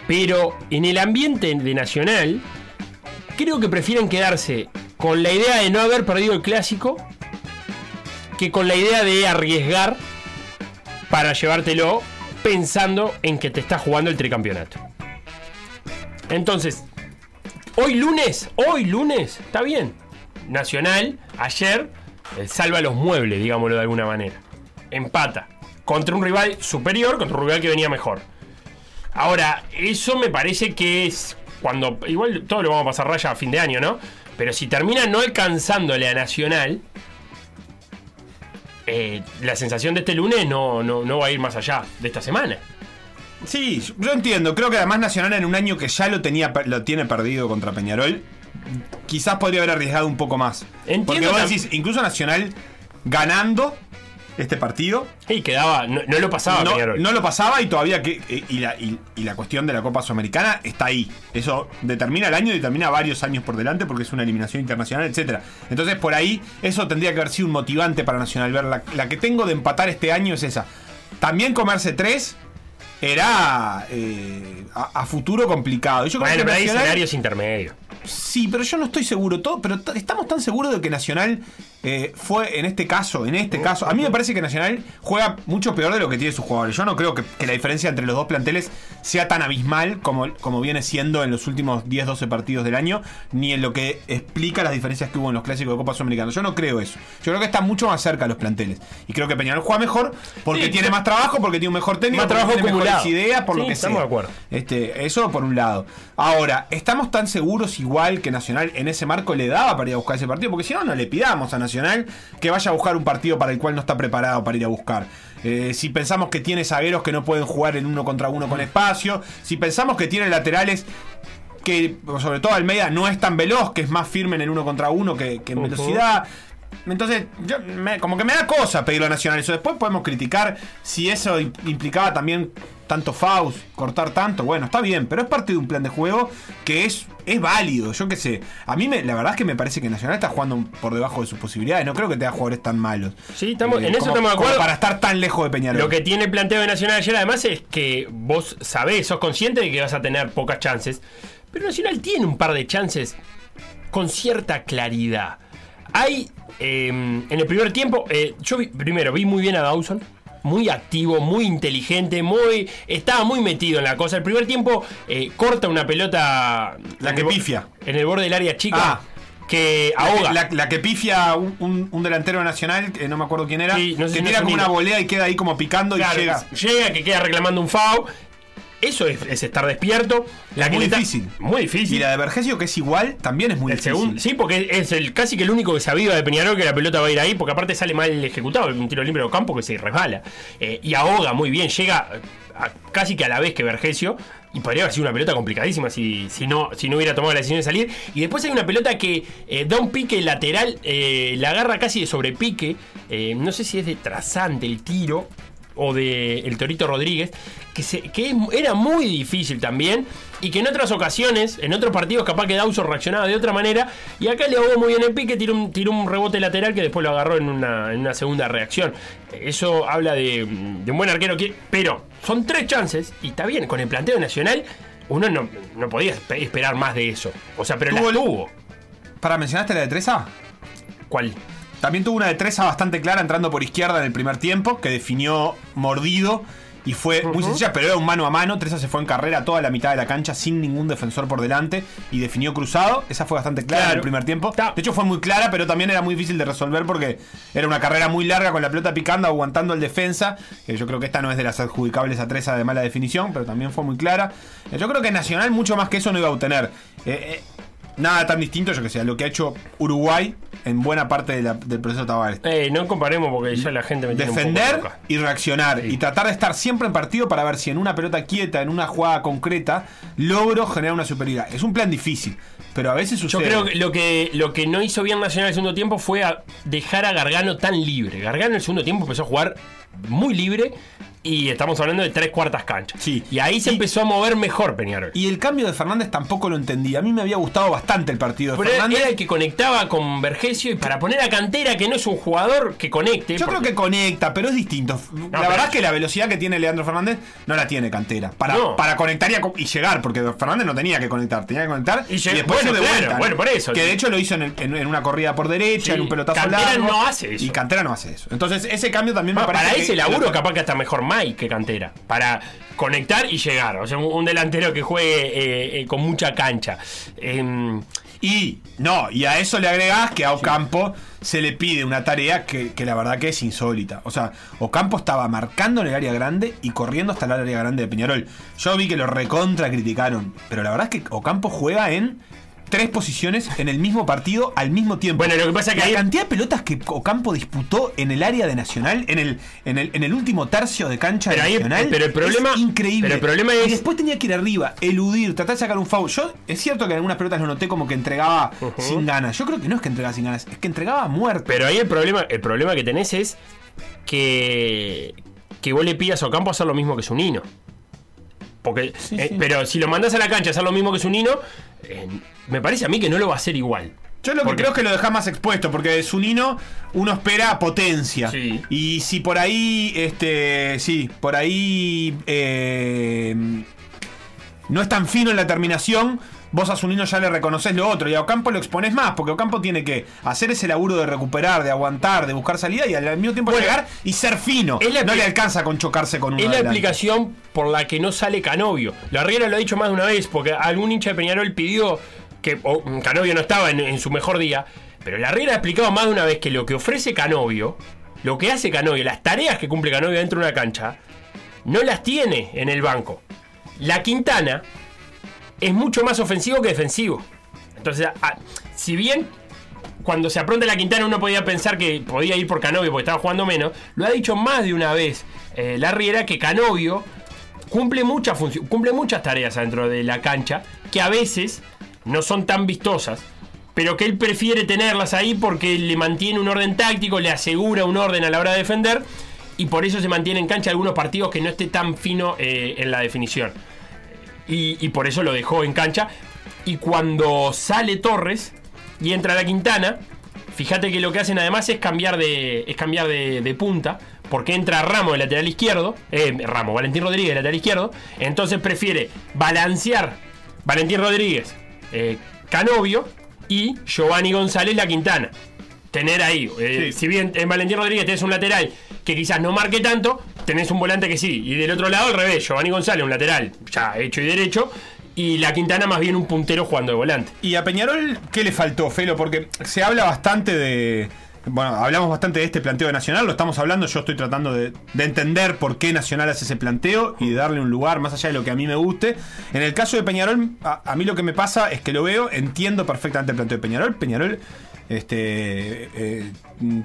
pero en el ambiente de Nacional, creo que prefieren quedarse con la idea de no haber perdido el clásico que con la idea de arriesgar para llevártelo pensando en que te estás jugando el tricampeonato. Entonces, hoy lunes, hoy lunes, está bien. Nacional, ayer, eh, salva los muebles, digámoslo de alguna manera. Empata. Contra un rival superior, contra un rival que venía mejor. Ahora, eso me parece que es cuando. Igual todo lo vamos a pasar raya a fin de año, ¿no? Pero si termina no alcanzándole a Nacional, eh, la sensación de este lunes no, no, no va a ir más allá de esta semana. Sí, yo entiendo. Creo que además Nacional en un año que ya lo tenía lo tiene perdido contra Peñarol, quizás podría haber arriesgado un poco más. Entiendo Porque vos decís, incluso Nacional ganando este partido. Y quedaba, no, no lo pasaba no, no lo pasaba y todavía que. eh, Y la, y- y la cuestión de la Copa Sudamericana está ahí. Eso determina el año y determina varios años por delante porque es una eliminación internacional, etcétera. Entonces, por ahí, eso tendría que haber sido un motivante para Nacional. Ver la, la que tengo de empatar este año es esa. También comerse tres era eh, a, a futuro complicado. Y Yo creo Bueno, que pero hay escenarios intermedios. Sí, pero yo no estoy seguro. Todo, pero estamos tan seguros de que Nacional eh, fue en este caso, en este caso. A mí me parece que Nacional juega mucho peor de lo que tiene sus jugadores. Yo no creo que, que la diferencia entre los dos planteles sea tan abismal como, como viene siendo en los últimos 10-12 partidos del año, ni en lo que explica las diferencias que hubo en los clásicos de Copa Sudamericana. Yo no creo eso. Yo creo que está mucho más cerca los planteles. Y creo que Peñarol juega mejor porque Sí, tiene más trabajo, porque tiene un mejor técnico, Más trabajo tiene mejores acumulado. ideas, por lo que estamos sea. de acuerdo. Este, eso por un lado. Ahora, ¿estamos tan seguros igual que Nacional en ese marco le daba para ir a buscar ese partido? Porque si no, no le pidamos a Nacional que vaya a buscar un partido para el cual no está preparado para ir a buscar. Eh, si pensamos que tiene zagueros que no pueden jugar en uno contra uno con espacio, si pensamos que tiene laterales que, sobre todo Almeida, no es tan veloz, que es más firme en el uno contra uno que, que en velocidad. Entonces, yo me- como que me da cosa pedirlo a Nacional. Eso después podemos criticar si eso im- implicaba también tanto Faust, cortar tanto. Bueno, está bien, pero es parte de un plan de juego que es, es válido. Yo qué sé. A mí, me, la verdad es que me parece que Nacional está jugando por debajo de sus posibilidades. No creo que tenga jugadores tan malos. Sí, estamos, Eh, en eso como- estamos de acuerdo. Para estar tan lejos de Peñarol. Lo que tiene el planteo de Nacional ayer además es que vos sabés, sos consciente de que vas a tener pocas chances, pero Nacional tiene un par de chances con cierta claridad. Hay, eh, en el primer tiempo, eh, yo vi- primero vi muy bien a Dawson. Muy activo, muy inteligente, muy. Estaba muy metido en la cosa. El primer tiempo eh, corta una pelota. La que el pifia. En el borde del área chica. Ah. Que ahoga. La, la que pifia un, un- un delantero nacional, que no me acuerdo quién era, Sí, no sé que si tira como un una volea y queda ahí como picando Claro, y llega. Llega, que queda reclamando un FAO. Eso es, es estar despierto. La muy está- difícil. Muy difícil. Y la de Vergesio, que es igual, también es muy el difícil. segundo, sí, porque es el casi que el único que sabía de Peñarol que la pelota va a ir ahí, porque aparte sale mal ejecutado, un tiro libre de campo que se resbala. Eh, y ahoga muy bien, llega a- casi que a la vez que Vergesio. Y podría haber sido una pelota complicadísima si, si, no, si no hubiera tomado la decisión de salir. Y después hay una pelota que eh, da un pique lateral, eh, la agarra casi de sobrepique. no sé si es de trasante el tiro o de el Torito Rodríguez, que, se- que era muy difícil también. y que en otras ocasiones, en otros partidos, capaz que Dawson reaccionaba de otra manera. Y acá le ahogó muy bien el pique, tiró un, tiró un rebote lateral que después lo agarró en una, en una segunda reacción. Eso habla de, de un buen arquero que. Pero son tres chances, y está bien, con el planteo nacional, uno no, no podía espe- esperar más de eso. O sea, pero Tuvo la el- tuvo. ¿Para mencionaste la de Treza? ¿Cuál? También tuvo una de Treza bastante clara entrando por izquierda en el primer tiempo, que definió mordido y fue muy sencilla, pero era un mano a mano. Treza se fue en carrera toda la mitad de la cancha sin ningún defensor por delante y definió cruzado. Esa fue bastante clara en el primer tiempo. De hecho, fue muy clara, pero también era muy difícil de resolver porque era una carrera muy larga con la pelota picando, aguantando el defensa. Yo creo que esta no es de las adjudicables a Treza de mala definición, pero también fue muy clara. Eh, Yo creo que Nacional mucho más que eso no iba a obtener. Nada tan distinto, yo que sé, a lo que ha hecho Uruguay en buena parte de la- del proceso Tavares. Eh, no comparemos porque ya la gente me tiene un poco Defender loca. y reaccionar y tratar de estar siempre en partido para ver si en una pelota quieta, en una jugada concreta, logro generar una superioridad. Es un plan difícil, pero a veces Yo sucede. creo que lo que lo que no hizo bien Nacional el segundo tiempo fue a dejar a Gargano tan libre. Gargano en el segundo tiempo empezó a jugar muy libre y estamos hablando de tres cuartas canchas. Y ahí se empezó a mover mejor Peñarol. Y el cambio de Fernández tampoco lo entendí. A mí me había gustado bastante el partido de Pero Fernández. era el que conectaba con Vergesio y para poner a Cantera, que no es un jugador que conecte. Yo creo que conecta, pero es distinto. la verdad es que la velocidad que tiene Leandro Fernández no la tiene Cantera. Para, No. para conectar y, llegar, porque Fernández no tenía que conectar, tenía que conectar y, Y después bueno, de claro, vuelta. bueno, por eso. Que de hecho lo hizo en, el- en- en una corrida por derecha, Sí, en un pelotazo Cantera largo. no hace eso. Y Cantera no hace eso. Entonces, ese cambio también me Ah, parece para ese laburo capaz que está mejor Mike que Cantera. Para conectar y llegar. O sea, un, un delantero que juegue eh, eh, con mucha cancha. Em, Y no, y a eso le agregás que a Ocampo se le pide una tarea que, que la verdad que es insólita. O sea, Ocampo estaba marcando en el área grande y corriendo hasta el área grande de Peñarol. Yo vi que lo recontra criticaron, pero la verdad es que Ocampo juega en tres posiciones en el mismo partido al mismo tiempo. Bueno, lo que pasa es que la ahí- cantidad de pelotas que Ocampo disputó en el área de Nacional, en el, en el, en el último tercio de cancha Pero de ahí- Nacional, pero el problema- es increíble. pero el problema es- Y después tenía que ir arriba, eludir, tratar de sacar un foul. Yo, es cierto que en algunas pelotas lo noté como que entregaba sin ganas. Yo creo que no es que entregaba sin ganas, es que entregaba a muerte. Pero ahí el problema, el problema que tenés es que, que vos le pidas a Ocampo hacer lo mismo que Zunino. Porque, eh, Pero si lo mandás a la cancha a hacer lo mismo que Zunino, eh, me parece a mí que no lo va a hacer igual. Yo lo que Porque- creo es que lo deja más expuesto, porque de Zunino uno espera potencia. Y si por ahí, este, sí, por ahí eh, no es tan fino en la terminación, vos a Zunino ya le reconoces lo otro y a Ocampo lo expones más, porque Ocampo tiene que hacer ese laburo de recuperar, de aguantar, de buscar salida y al mismo tiempo Bueno, llegar y ser fino. no le alcanza con chocarse con uno Es la explicación por la que no sale Canovio. La Riera lo ha dicho más de una vez, porque algún hincha de Peñarol pidió que o, Canovio no estaba en, en su mejor día. Pero la Riera ha explicado más de una vez que lo que ofrece Canovio, lo que hace Canovio, las tareas que cumple Canovio dentro de una cancha, no las tiene en el banco. La Quintana es mucho más ofensivo que defensivo. Entonces, si bien cuando se apronta la Quintana uno podía pensar que podía ir por Canovio porque estaba jugando menos, lo ha dicho más de una vez eh, la Riera que Canovio cumple cumple muchas tareas dentro de la cancha que a veces no son tan vistosas, pero que él prefiere tenerlas ahí porque le mantiene un orden táctico, le asegura un orden a la hora de defender y por eso se mantiene en cancha algunos partidos que no esté tan fino eh, en la definición. Y, por eso lo dejó en cancha. Y cuando sale Torres y entra la Quintana, fíjate que lo que hacen además es cambiar de, es cambiar de, punta. Porque entra Ramos de lateral izquierdo, eh, Ramos, Valentín Rodríguez de lateral izquierdo. Entonces prefiere balancear Valentín Rodríguez, eh, Canovio y Giovanni González la Quintana. Tener ahí, eh, si bien en Valentín Rodríguez tenés un lateral que quizás no marque tanto, tenés un volante que sí. Y del otro lado al revés, Giovanni González, un lateral ya hecho y derecho. Y la Quintana más bien un puntero jugando de volante. Y a Peñarol, ¿qué le faltó, Felo? Porque se habla bastante de. Bueno, hablamos bastante de este planteo de Nacional, lo estamos hablando, yo estoy tratando de, de entender por qué Nacional hace ese planteo y de darle un lugar más allá de lo que a mí me guste. En el caso de Peñarol, a, a mí lo que me pasa es que lo veo, entiendo perfectamente el planteo de Peñarol. Peñarol este, eh,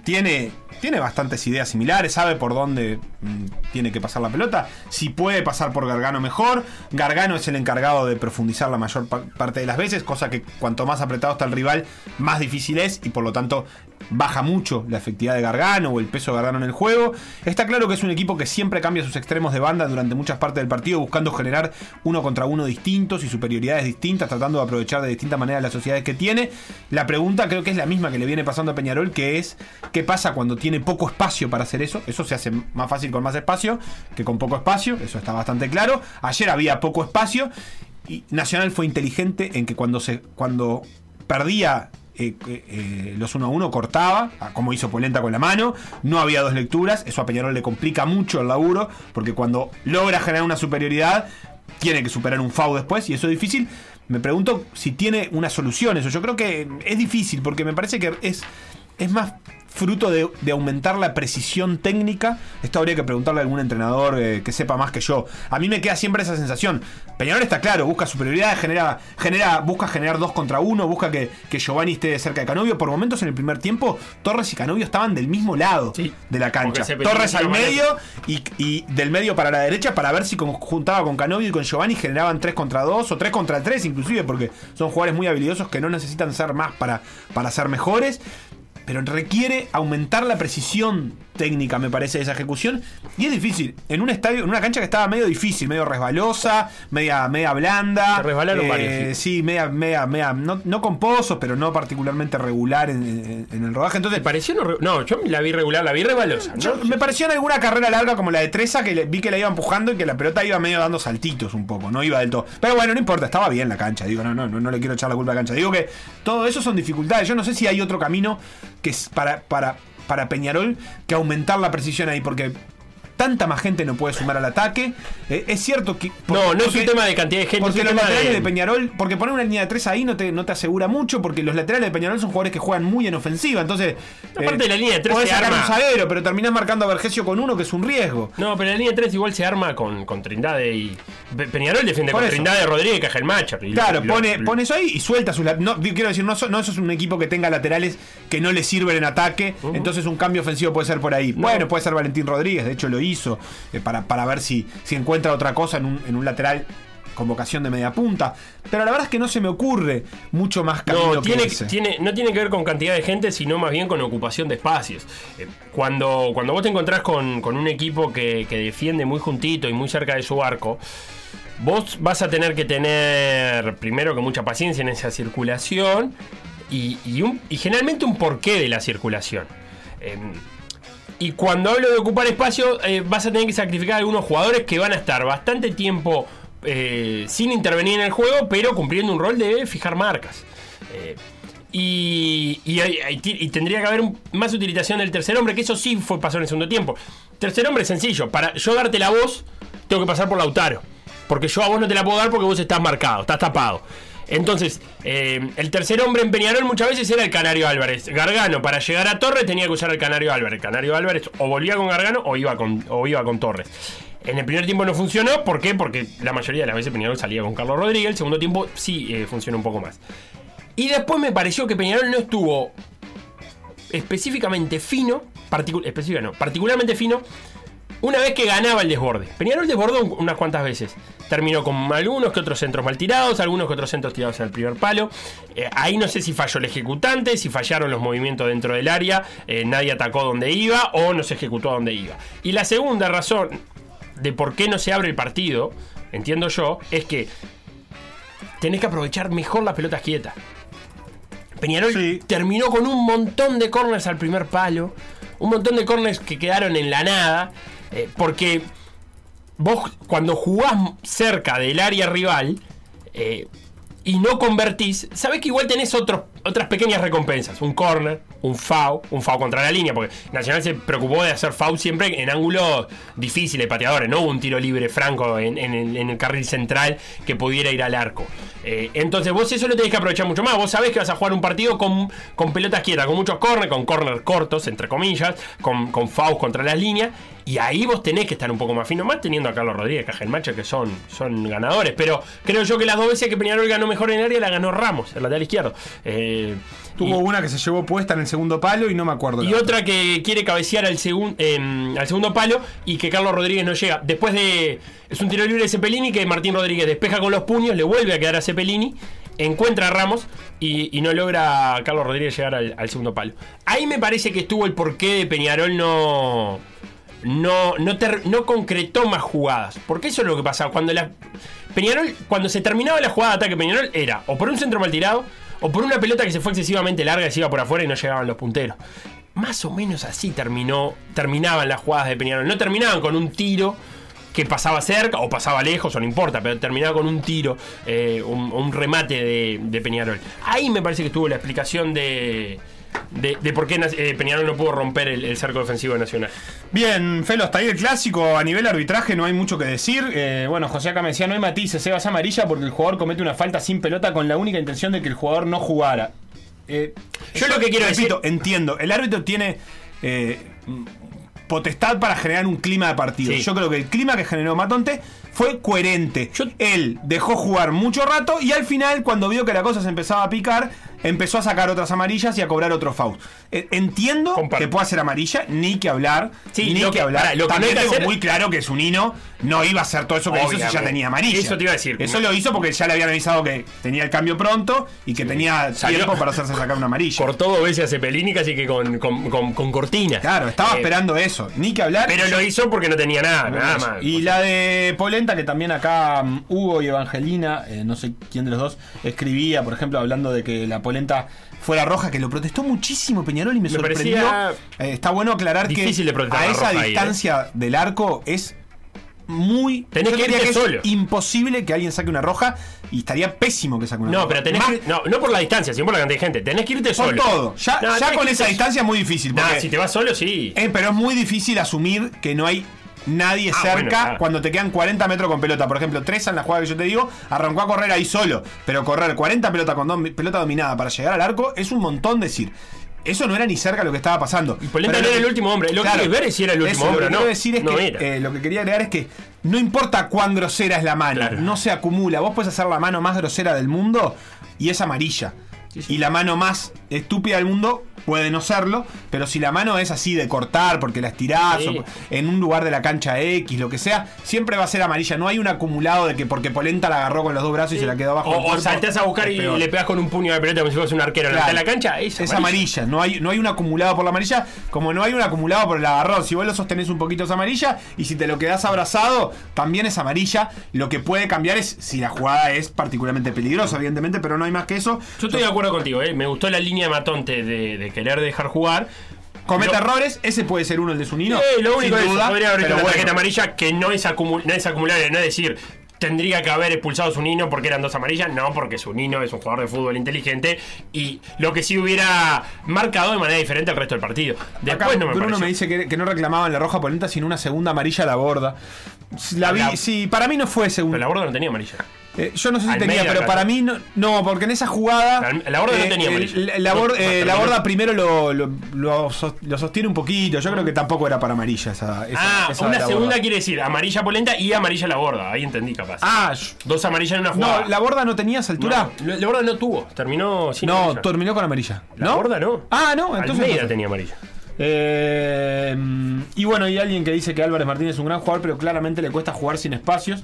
tiene, tiene bastantes ideas similares, sabe por dónde mm, tiene que pasar la pelota. Si puede pasar por Gargano mejor. Gargano es el encargado de profundizar la mayor pa- parte de las veces, cosa que cuanto más apretado está el rival, más difícil es y por lo tanto baja mucho la efectividad de Gargano o el peso de Gargano en el juego. Está claro que es un equipo que siempre cambia sus extremos de banda durante muchas partes del partido, buscando generar uno contra uno distintos y superioridades distintas, tratando de aprovechar de distinta manera las sociedades que tiene. La pregunta creo que es la misma que le viene pasando a Peñarol, que es qué pasa cuando tiene poco espacio para hacer eso. Eso se hace más fácil con más espacio que con poco espacio, eso está bastante claro. Ayer había poco espacio y Nacional fue inteligente en que cuando se cuando perdía eh, eh, los 1 a 1 cortaba, ah, como hizo Polenta con la mano, no había dos lecturas, eso a Peñarol le complica mucho el laburo, porque cuando logra generar una superioridad, tiene que superar un FAU después, y eso es difícil. Me pregunto si tiene una solución eso. Yo creo que es difícil, porque me parece que es, es más fruto de, de aumentar la precisión técnica. Esto habría que preguntarle a algún entrenador eh, que sepa más que yo. A mí me queda siempre esa sensación. Peñarol está claro, busca superioridad, genera, genera, busca generar dos contra uno, busca que, que Giovanni esté cerca de Canovio. Por momentos en el primer tiempo, Torres y Canovio estaban del mismo lado de la cancha. Torres al medio y, y del medio para la derecha para ver si con- juntaba con Canovio y con Giovanni generaban 3 contra 2 o 3 contra 3 inclusive porque son jugadores muy habilidosos que no necesitan ser más para, para ser mejores pero requiere aumentar la precisión técnica, me parece, de esa ejecución. Y es difícil. En un estadio, en una cancha que estaba medio difícil, medio resbalosa, media, media blanda. Se resbalaron Eh, varios, Sí, media, media, media. No, no con pozos, pero no particularmente regular en, en- en el rodaje. Entonces. pareció no, no, yo la vi regular, la vi rebalosa. Yo- me pareció en alguna carrera larga como la de Treza que le- vi que la iba empujando y que la pelota iba medio dando saltitos un poco, no iba del todo. Pero bueno, no importa, estaba bien la cancha, digo, no, no, no, no le quiero echar la culpa a la cancha. Digo que todo eso son dificultades. Yo no sé si hay otro camino que es para, para, para Peñarol que aumentar la precisión ahí, porque tanta más gente no puede sumar al ataque. Eh, es cierto que. No, no es un tema de cantidad de gente, Porque los laterales de... de- Peñarol, porque poner una línea de tres ahí no te, no te asegura mucho, porque los laterales de Peñarol son jugadores que juegan muy en ofensiva. Entonces. Aparte de la línea de tres podés se sacar arma. un zaguero, pero terminás marcando a Vergesio con uno que es un riesgo. No, pero la línea 3 igual se arma con, con Trindade y. Pe- Peñarol defiende Por con eso. Trindade, Rodríguez y Cajelmacher. Claro, lo- pone, lo- pone eso ahí y suelta sus no Quiero decir, no, no eso es un equipo que tenga laterales que no le sirven en ataque. Entonces un cambio ofensivo puede ser por ahí. Bueno, puede ser Valentín Rodríguez, de hecho lo hizo, eh, para, para ver si, si encuentra otra cosa en un, en un lateral con vocación de media punta. Pero la verdad es que no se me ocurre mucho más camino No que tiene, ese. tiene, no tiene que ver con cantidad de gente, sino más bien con ocupación de espacios. Eh, Cuando, cuando vos te encontrás con, con un equipo que, que defiende muy juntito y muy cerca de su arco, vos vas a tener que tener primero que mucha paciencia en esa circulación y, y un- y generalmente un porqué de la circulación. Em, y cuando hablo de ocupar espacio, eh, vas a tener que sacrificar a algunos jugadores que van a estar bastante tiempo eh, sin intervenir en el juego, pero cumpliendo un rol de fijar marcas. Eh, y, y tendría que haber más utilización del tercer hombre, que eso sí fue pasó en el segundo tiempo. Tercer hombre es sencillo. Para yo darte la voz, tengo que pasar por Lautaro. Porque yo a vos no te la puedo dar porque vos estás marcado, estás tapado. Entonces, eh, el tercer hombre en Peñarol muchas veces era el Canario Álvarez. Gargano, para llegar a Torres, tenía que usar el Canario Álvarez. Canario Álvarez o volvía con Gargano o iba con, o iba con Torres. En el primer tiempo no funcionó, ¿por qué? Porque la mayoría de las veces Peñarol salía con Carlos Rodríguez. El segundo tiempo sí eh, funcionó un poco más. Y después me pareció que Peñarol no estuvo específicamente fino, particu- no, particularmente fino, una vez que ganaba el desborde. Peñarol desbordó un- unas cuantas veces. Terminó con algunos que otros centros mal tirados, algunos que otros centros tirados en el primer palo. Eh, ahí no sé si falló el ejecutante, si fallaron los movimientos dentro del área, eh, nadie atacó donde iba o no se ejecutó donde iba. Y la segunda razón de por qué no se abre el partido, entiendo yo, es que tenés que aprovechar mejor las pelotas quietas. Peñarol terminó con un montón de corners al primer palo, un montón de corners que quedaron en la nada, eh, porque vos cuando jugás cerca del área rival eh, y no convertís, sabés que igual tenés otros, otras pequeñas recompensas, un corner, un FAU, un FAU contra la línea, porque Nacional se preocupó de hacer FAU siempre en ángulos difíciles, pateadores, no hubo un tiro libre franco en, el, el carril central que pudiera ir al arco. Eh, entonces vos eso lo tenés que aprovechar mucho más. Vos sabés que vas a jugar un partido con, con pelotas quietas, con muchos corners, con corners cortos, entre comillas, con, con FAUs contra las líneas. Y ahí vos tenés que estar un poco más fino, más teniendo a Carlos Rodríguez, Cajelmacho, que son, son ganadores. Pero creo yo que las dos veces que Peñarol ganó mejor en área la ganó Ramos, el lateral izquierdo. Eh, Tuvo una que se llevó puesta en el segundo palo y no me acuerdo. y otra que quiere cabecear al, segun- em, al segundo palo y que Carlos Rodríguez no llega. Después de. Es un tiro libre de Cepelini que Martín Rodríguez despeja con los puños, le vuelve a quedar a Cepelini encuentra a Ramos y, y no logra a Carlos Rodríguez llegar al, al segundo palo. Ahí me parece que estuvo el porqué de Peñarol no. No, no, ter- no concretó más jugadas. Porque eso es lo que pasaba. Cuando la. Peñarol, cuando se terminaba la jugada de ataque Peñarol, era o por un centro mal tirado, o por una pelota que se fue excesivamente larga y se iba por afuera y no llegaban los punteros. Más o menos así terminó, terminaban las jugadas de Peñarol. No terminaban con un tiro que pasaba cerca o pasaba lejos, o no importa, pero terminaba con un tiro, eh, un, remate de, de Peñarol. Ahí me parece que estuvo la explicación de, de, de por qué eh, Peñarol no pudo romper el, el cerco defensivo de Nacional. Bien, Felo, hasta ahí el clásico. A nivel arbitraje no hay mucho que decir. Eh, bueno, José acá me decía, no hay matices, Sebas amarilla porque el jugador comete una falta sin pelota con la única intención de que el jugador no jugara. Eh, Yo lo que quiero repito, entiendo, el árbitro tiene potestad para generar un clima de partido. Sí. Yo creo que el clima que generó Matonte fue coherente. Él dejó jugar mucho rato y al final, cuando vio que la cosa se empezaba a picar, empezó a sacar otras amarillas y a cobrar otros fouls. Eh, entiendo que pueda ser amarilla, ni que hablar. Sí, ni lo que, que- hablar. lo También que tengo hacer- muy claro que Zunino no iba a hacer todo eso que hizo si ya tenía amarilla. Eso te iba a decir. Eso lo hizo porque ya le habían avisado que tenía el cambio pronto y que tenía Salió- tiempo para hacerse sacar una amarilla. Cortó dos veces a Cepelini casi que con, con, con- con cortina. Claro, estaba Eh, esperando eso. Ni que hablar. Pero lo hizo porque no tenía nada, nada más. Y la de Polenta, que también acá mm, Hugo y Evangelina, eh, no sé quién de los dos, escribía, por ejemplo, hablando de que la Polenta fuera roja, que lo protestó muchísimo Peñarol y me, Me sorprendió. Eh, está bueno aclarar que de a esa roja ahí, ¿eh? distancia del arco es muy. Tenés que irte es solo. imposible que alguien saque una roja y estaría pésimo que saque una roja. No, pero tenés Más- que, no, no por la distancia, sino por la cantidad de gente. Tenés que irte por solo. todo. Ya, No, ya tenés con esa distancia es muy difícil. Nah, si te vas solo, sí. Eh, pero es muy difícil asumir que no hay nadie Ah, cerca bueno, claro. cuando te quedan 40 metros con pelota. Por ejemplo, Treza en la jugada que yo te digo, arrancó a correr ahí solo. Pero correr 40 pelotas con pelota dominada para llegar al arco es un montón decir. Eso no era ni cerca lo que estaba pasando. Y Polenta no era el último hombre. Lo que ver es si era el último hombre Lo que no. quiero decir es No que eh, lo que quería agregar es que no importa cuán grosera es la mano, no se acumula. Vos puedes hacer la mano más grosera del mundo y es amarilla. Y la mano más estúpida del mundo puede no serlo, pero si la mano es así de cortar porque la estirás Sí. o en un lugar de la cancha X, lo que sea, siempre va a ser amarilla. No hay un acumulado de que porque Polenta la agarró con los dos brazos y se la quedó abajo. O, del o cuerpo, saltás a buscar y le pegas con un puño de pelota como si fueras un arquero Claro. la cancha. Es, Es amarilla, no hay, no hay un acumulado por la amarilla, como no hay un acumulado por el agarrón. Si vos lo sostenés un poquito es amarilla, y si te lo quedás abrazado, también es amarilla. Lo que puede cambiar es si la jugada es particularmente peligrosa, evidentemente, pero no hay más que eso. Yo estoy de acuerdo contigo, eh. me gustó la línea de Matonte de, de querer dejar jugar. Comete Lo- errores, ese puede ser uno el de Zunino. Sí, lo único sin es duda, podría haber hecho pero una bueno. tarjeta amarilla que no es, acumu- no es acumulable, no es decir, tendría que haber expulsado a Zunino porque eran dos amarillas, no, porque Zunino es un jugador de fútbol inteligente y lo que sí hubiera marcado de manera diferente al resto del partido. Después Acá no me Bruno pareció. me dice que, que no reclamaban la roja polenta, sino una segunda amarilla a la borda. La vi, La- sí, para mí no fue segunda. Pero la borda no tenía amarilla. Eh, yo no sé si tenía, pero para mí no, no, porque en esa jugada. La- la borda no eh, tenía amarilla. La, la bor- No, eh, la borda primero lo, lo, lo sos- lo sostiene un poquito. Yo creo que tampoco era para amarilla esa. esa- Ah, esa una segunda borda. quiere decir amarilla polenta y amarilla la borda. Ahí entendí capaz. Ah, dos amarillas en una jugada. No, la borda no tenía esa altura. No, la borda no tuvo. Terminó sin No, amarilla. terminó con amarilla. La borda no. Ah, no, entonces. Almeida tenía amarilla. Eh, y bueno, hay alguien que dice que Álvarez Martínez es un gran jugador, pero claramente le cuesta jugar sin espacios.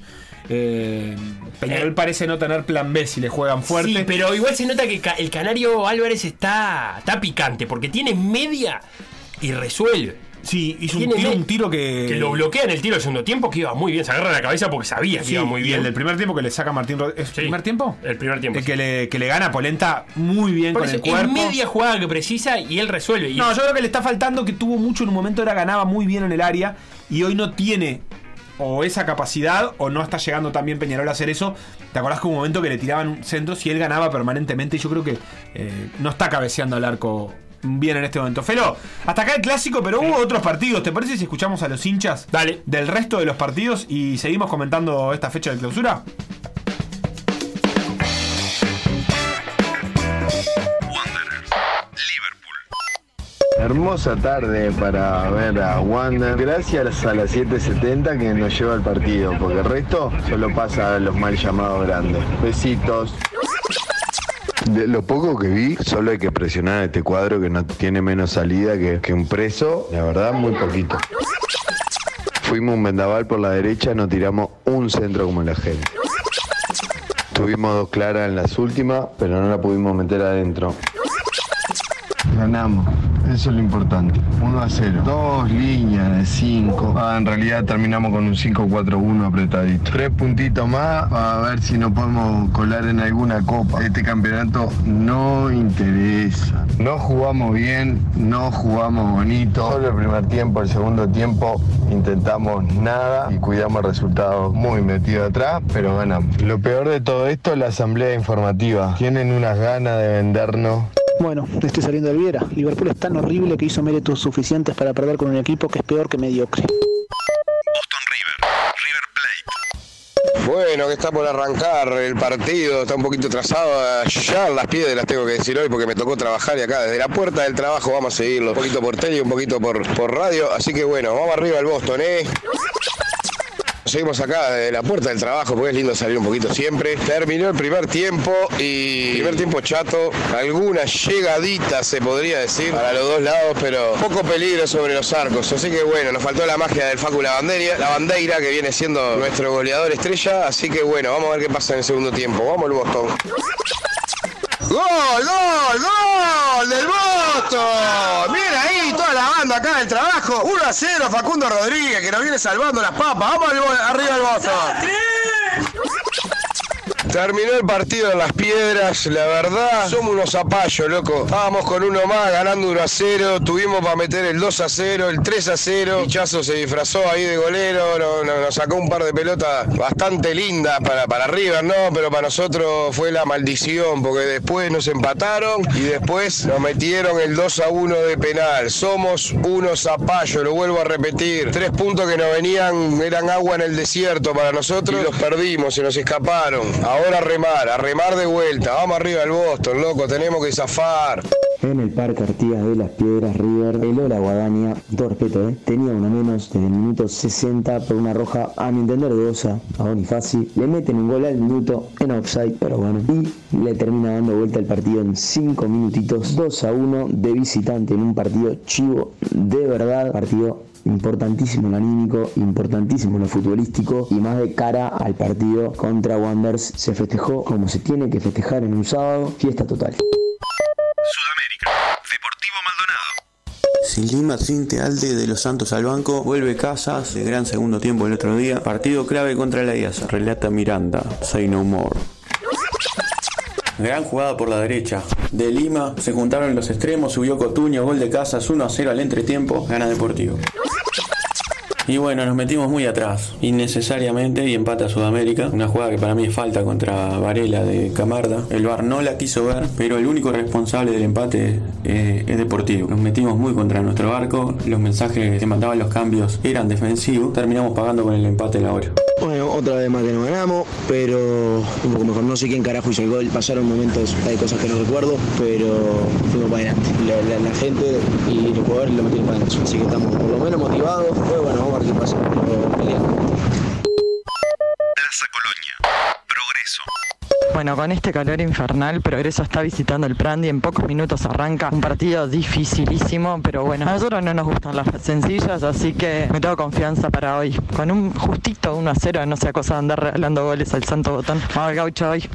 Eh, Peñarol parece no tener plan B si le juegan fuerte. Sí, pero igual se nota que el Canario Álvarez está, está picante porque tiene media y resuelve. Sí, hizo un tiro, un tiro que. Que lo bloquea en el tiro del segundo tiempo, que iba muy bien. Se agarra la cabeza porque sabía que Sí, iba muy y bien. el del primer tiempo que le saca Martín Rodríguez. ¿Es primer tiempo? El primer tiempo. El que le, que le gana Polenta muy bien Por con eso, el cuerpo. es media jugada que precisa y él resuelve. Y No, yo creo que le está faltando que tuvo mucho en un momento, era ganaba muy bien en el área y hoy no tiene o esa capacidad o no está llegando también Peñarol a hacer eso. ¿Te acordás que hubo un momento que le tiraban centros y él ganaba permanentemente? Y yo creo que eh, no está cabeceando al arco bien en este momento. Felo, hasta acá el clásico, pero hubo otros partidos. ¿Te parece si escuchamos a los hinchas Dale. del resto de los partidos y seguimos comentando esta fecha de clausura? Hermosa tarde para ver a Wander. Gracias a las 7.70 que nos lleva al partido, porque el resto solo pasa a los mal llamados grandes. Besitos. De lo poco que vi, solo hay que presionar este cuadro que no tiene menos salida que, que un preso. La verdad, muy poquito. Fuimos un vendaval por la derecha, no tiramos un centro como la gente. Tuvimos dos claras en las últimas, pero no la pudimos meter adentro. Ganamos, eso es lo importante. 1 a 0. Dos líneas de 5. Ah, en realidad terminamos con un 5-4-1 apretadito. Tres puntitos más a ver si nos podemos colar en alguna copa. Este campeonato no interesa. No jugamos bien, no jugamos bonito. Solo el primer tiempo, el segundo tiempo intentamos nada y cuidamos el resultado muy metido atrás, pero ganamos. Lo peor de todo esto es la asamblea informativa. Tienen unas ganas de vendernos. Bueno, estoy saliendo del Viera. Liverpool es tan horrible que hizo méritos suficientes para perder con un equipo que es peor que mediocre. Bueno, que está por arrancar el partido, está un poquito trazado. Ya las piedras tengo que decir hoy porque me tocó trabajar y acá desde la puerta del trabajo vamos a seguirlo. Un poquito por tele y un poquito por, por radio. Así que bueno, vamos arriba al Boston, ¿eh? Seguimos acá desde la puerta del trabajo porque es lindo salir un poquito siempre. Terminó el primer tiempo y primer tiempo chato. Alguna llegadita se podría decir para los dos lados, pero poco peligro sobre los arcos. Así que bueno, nos faltó la magia del Facu Lavandeira, la bandera que viene siendo nuestro goleador estrella. Así que bueno, vamos a ver qué pasa en el segundo tiempo. Vamos al Boston. ¡Gol, gol, gol del Boston! Mira ahí toda la banda acá del trabajo. 1 a 0 Facundo Rodríguez que nos viene salvando las papas. Vamos arriba del Boston. Terminó el partido en las piedras, la verdad, somos unos zapallos, loco. Estábamos con uno más, ganando 1 a 0, tuvimos para meter el 2 a 0, el 3 a 0. Pichazo se disfrazó ahí de golero, no- no- nos sacó un par de pelotas bastante lindas para, para River, ¿no? Pero para nosotros fue la maldición, porque después nos empataron y después nos metieron el 2 a 1 de penal. Somos unos zapallos, lo vuelvo a repetir. Tres puntos que nos venían, eran agua en el desierto para nosotros y los perdimos, se nos escaparon. Ahora a remar, a remar de vuelta. Vamos arriba al Boston, loco, tenemos que zafar. En el Parque Artigas de las Piedras River, el Ola Guadaña, todo respeto, ¿eh? tenía uno menos desde el minuto 60 por una roja, a mi entender dudosa, a Bonifaci. Le meten un gol al minuto en offside, pero bueno. Y le termina dando vuelta el partido en 5 minutitos, 2 a 1 de visitante en un partido chivo, de verdad, partido importantísimo en lo anímico, importantísimo en lo futbolístico y más de cara al partido contra Wanderers se festejó como se tiene que festejar en un sábado, fiesta total. Sin Lima, sin Tealde de los Santos al banco, vuelve Casas, de gran segundo tiempo el otro día, partido clave contra la IASA, relata Miranda, say no more. Gran jugada por la derecha. De Lima se juntaron los extremos, subió Cotuño, gol de Casas, 1 a 0 al entretiempo, gana Deportivo. Y bueno, nos metimos muy atrás, innecesariamente, y empata Sudamérica. Una jugada que para mí es falta contra Varela de Camarda. El VAR no la quiso ver, pero el único responsable del empate eh, es Deportivo. Nos metimos muy contra nuestro arco, los mensajes que mandaban los cambios eran defensivos. Terminamos pagando con el empate la hora. Otra vez más que no ganamos, pero un poco mejor. No sé quién carajo hizo el gol. Pasaron momentos, hay cosas que no recuerdo, pero fuimos para adelante. La, gente y los jugadores lo metieron para adelante. Así que estamos por lo menos motivados. Pero bueno, vamos a ver qué pasa. Plaza Colonia. Progreso. Bueno, con este calor infernal, Progreso está visitando el Prandi. En pocos minutos arranca un partido dificilísimo, pero bueno, a nosotros no nos gustan las sencillas, así que me tengo confianza para hoy. Con un justito 1 a 0, no sea cosa de andar regalando goles al santo botón. Vamos al gaucho hoy.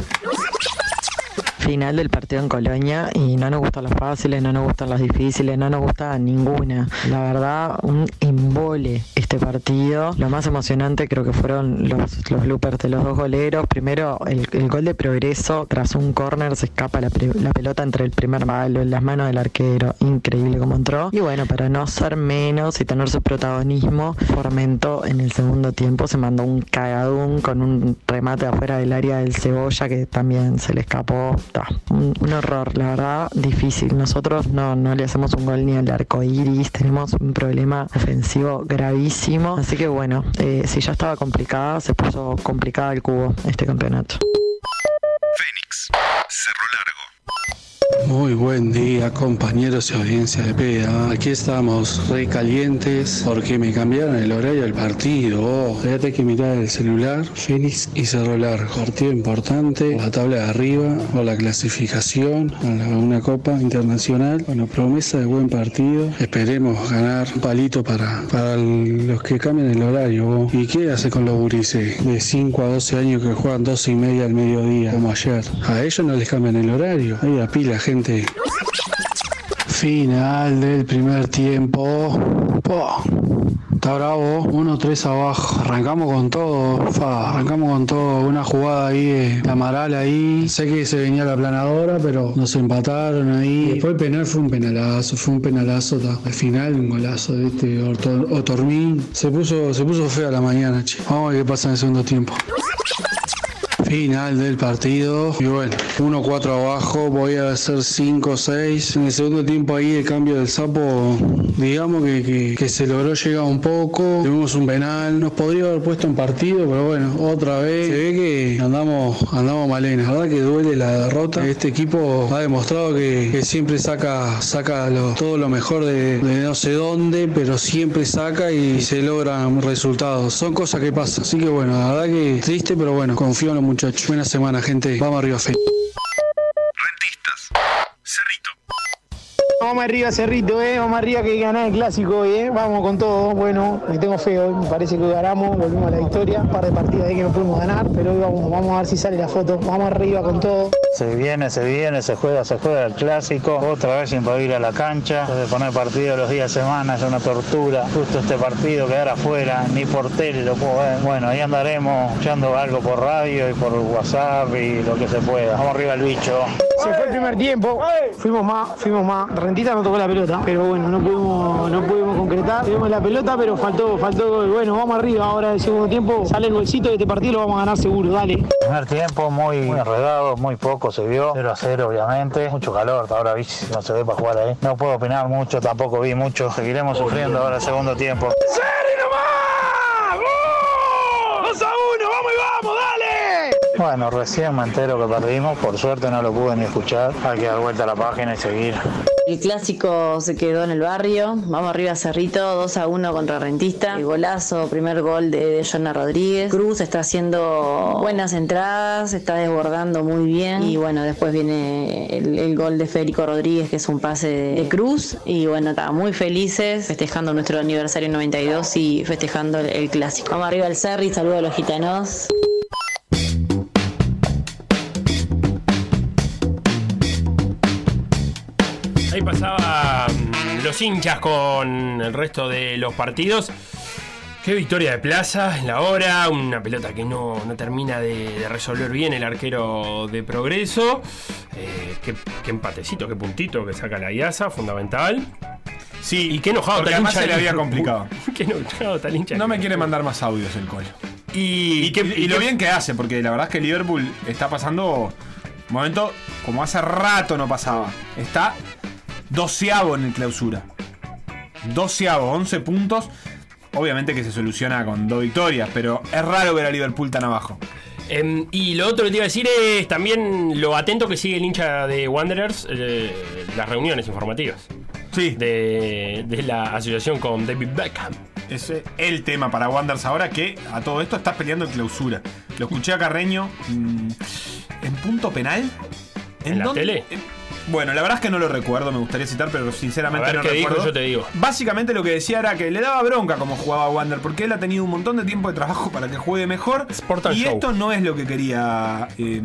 Final del partido en Colonia y no nos gustan las fáciles, no nos gustan las difíciles, no nos gusta ninguna. La verdad, un embole este partido. Lo más emocionante creo que fueron los, los bloopers de los dos goleros. Primero, el, el gol de progreso, tras un córner se escapa la, la pelota entre el primer palo en las manos del arquero. Increíble como entró. Y bueno, para no ser menos y tener su protagonismo, Formento en el segundo tiempo se mandó un cagadún con un remate afuera del área del cebolla que también se le escapó. Un, un horror, la verdad, difícil. Nosotros no, no le hacemos un gol ni al arco iris, tenemos un problema ofensivo gravísimo. Así que bueno, eh, si ya estaba complicada, se puso complicada el cubo este campeonato. Fénix. Cerro Largo. Muy buen día, compañeros y audiencia de PEA. Aquí estamos recalientes porque me cambiaron el horario del partido. Oh, fíjate que mirar el celular. Fénix y Cerro Largo. Partido importante. La tabla de arriba o la clasificación una Copa Internacional. Bueno, promesa de buen partido. Esperemos ganar un palito para, para los que cambian el horario. ¿Y qué hace con los gurises de 5 a 12 años que juegan 12 y media al mediodía, como ayer? A ellos no les cambian el horario. Ahí a pila, Final del primer tiempo. Po. Está bravo, 1-3 abajo. Arrancamos con todo, arrancamos con todo. Una jugada ahí de la Amaral ahí. Sé que se venía la planadora, pero nos empataron ahí. Después el penal fue un penalazo, fue un penalazo. ta. Al final un golazo de este Otormín. Se puso, se puso fea la mañana, che. Vamos a ver qué pasa en el segundo tiempo. Final del partido. Y bueno, 1-4 abajo. Voy a hacer 5-6. En el segundo tiempo ahí el cambio del sapo, digamos que, que- se logró llegar un poco. Tuvimos un penal. Nos podría haber puesto en partido, pero bueno, otra vez. Se ve que andamos, andamos malenas. La verdad que duele la derrota. Este equipo ha demostrado que, siempre saca, saca todo lo mejor de, de no sé dónde, pero siempre saca y se logran resultados. Son cosas que pasan. Así que bueno, la verdad que triste, pero bueno, confío en los muchachos. Buena semana, gente. Vamos arriba, Fe. Vamos arriba, Cerrito, eh. Vamos arriba que ganar el clásico hoy, eh. Vamos con todo. Bueno, me tengo fe hoy. Me parece que ganamos, volvimos a la victoria. Un par de partidas ahí que no pudimos ganar, pero hoy vamos, vamos a ver si sale la foto. Vamos arriba con todo. Se viene, se viene, se juega, se juega el clásico. Otra vez sin poder ir a la cancha. De poner partido los días de semana es una tortura. Justo este partido quedar afuera, ni por tele lo puedo ver. Bueno, ahí andaremos echando algo por radio y por WhatsApp y lo que se pueda. Vamos arriba el bicho. Se fue el primer tiempo, fuimos más, fuimos más. Rentita no tocó la pelota, pero bueno, no pudimos, no pudimos concretar. Tuvimos la pelota, pero faltó, faltó gol. Bueno, vamos arriba ahora el segundo tiempo. Sale el bolsito de este partido, lo vamos a ganar seguro, dale. Primer tiempo muy, muy enredado, muy poco se vio. 0 a 0, obviamente. Mucho calor, ahora no se ve para jugar ahí. No puedo opinar mucho, tampoco vi mucho. Seguiremos sufriendo ahora el segundo tiempo. ¡Dos a uno! ¡Vamos y vamos! ¡Dale! Bueno, recién me entero que perdimos, por suerte no lo pude ni escuchar. Hay que dar vuelta a la página y seguir. El clásico se quedó en el barrio. Vamos arriba Cerrito, 2 a 1 contra Rentista. El golazo, primer gol de, de Jonah Rodríguez. Cruz está haciendo buenas entradas, está desbordando muy bien. Y bueno, después viene el, gol de Federico Rodríguez, que es un pase de, Cruz. Y bueno, está muy felices, festejando nuestro aniversario 92 y festejando el, el clásico. Vamos arriba al Cerri, saludo a los gitanos. Ahí pasaba mm, los hinchas con el resto de los partidos. Qué victoria de Plaza en la hora, una pelota que no, no termina de, de resolver bien el arquero de Progreso. Eh, qué, qué empatecito, qué puntito que saca la IASA, fundamental. Sí, y qué enojado además hincha se le había complicado. <laughs> qué enojado el hincha. No me quiere mandar más audios el colo. Y, Y, y lo bien que hace, porque la verdad es que Liverpool está pasando un momento como hace rato no pasaba. Está doceavo en el clausura. Doceavo, 11 puntos. Obviamente que se soluciona con dos victorias, pero es raro ver a Liverpool tan abajo. Em, y lo otro que te iba a decir es también lo atento que sigue el hincha de Wanderers, eh, las reuniones informativas. Sí. De, de la asociación con David Beckham. Ese es el tema para Wanderers ahora que a todo esto está peleando en clausura. Lo escuché a Carreño mm, en punto penal. ¿En la tele? en- bueno, la verdad es que no lo recuerdo, me gustaría citar, pero sinceramente A ver no qué dijo, recuerdo. yo te digo. Básicamente lo que decía era que le daba bronca como jugaba Wander, porque él ha tenido un montón de tiempo de trabajo para que juegue mejor. and y Show. esto no es lo que quería eh,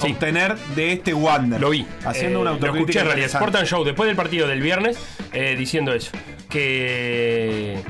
obtener de este Wander. Lo vi. Haciendo Eh, una Lo autocrítica. escuché en realidad. interesante. Sport and Show, después del partido del viernes, eh, diciendo eso. Que.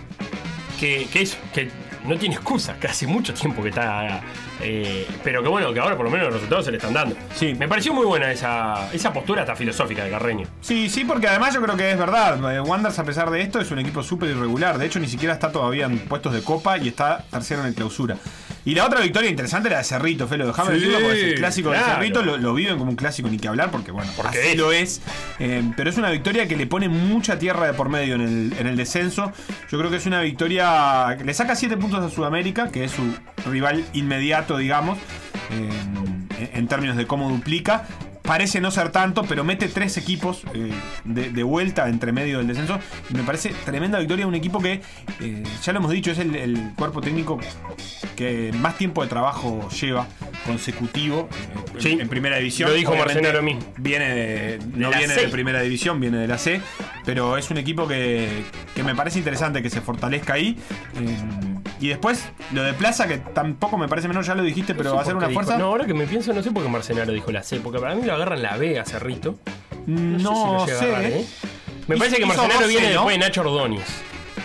Que, que eso, que no tiene excusa, que hace mucho tiempo que está. Eh, pero que bueno, que ahora por lo menos los resultados se le están dando. Sí. Me pareció muy buena esa, esa postura hasta filosófica de Carreño. Sí, sí, porque además yo creo que es verdad. Eh, Wanderers, a pesar de esto, es un equipo súper irregular. De hecho, ni siquiera está todavía en puestos de copa y está tercero en el clausura. Y la otra victoria interesante era de Cerrito, Felo. Déjame Sí, decirlo porque es el clásico claro. de Cerrito. Lo, lo viven como un clásico, ni que hablar, porque bueno, Porque así es. lo es. Eh, pero es una victoria que le pone mucha tierra de por medio en el, en el descenso. Yo creo que es una victoria que le saca 7 puntos a Sudamérica, que es su rival inmediato, digamos, en, en términos de cómo duplica. parece no ser tanto, pero mete tres equipos eh, de, de vuelta entre medio del descenso. Y me parece tremenda victoria de un equipo que, eh, ya lo hemos dicho, es el, el cuerpo técnico que más tiempo de trabajo lleva consecutivo eh, en- Sí, en, primera división. lo dijo Marcelo. Viene de, no viene C. de primera división, viene de la C, pero es un equipo que, que me parece interesante que se fortalezca ahí. Eh, y después, lo de Plaza, que tampoco me parece menor, ya lo dijiste, pero No sé va a ser una dijo- fuerza. No, ahora que me pienso, no sé por qué Marcenaro dijo la C, porque para mí lo agarran la B a Cerrito. No, sé si lo sé. llega a agarrar, ¿eh? Me parece que Marcenaro 12, viene ¿no? después de Nacho Ordóñez.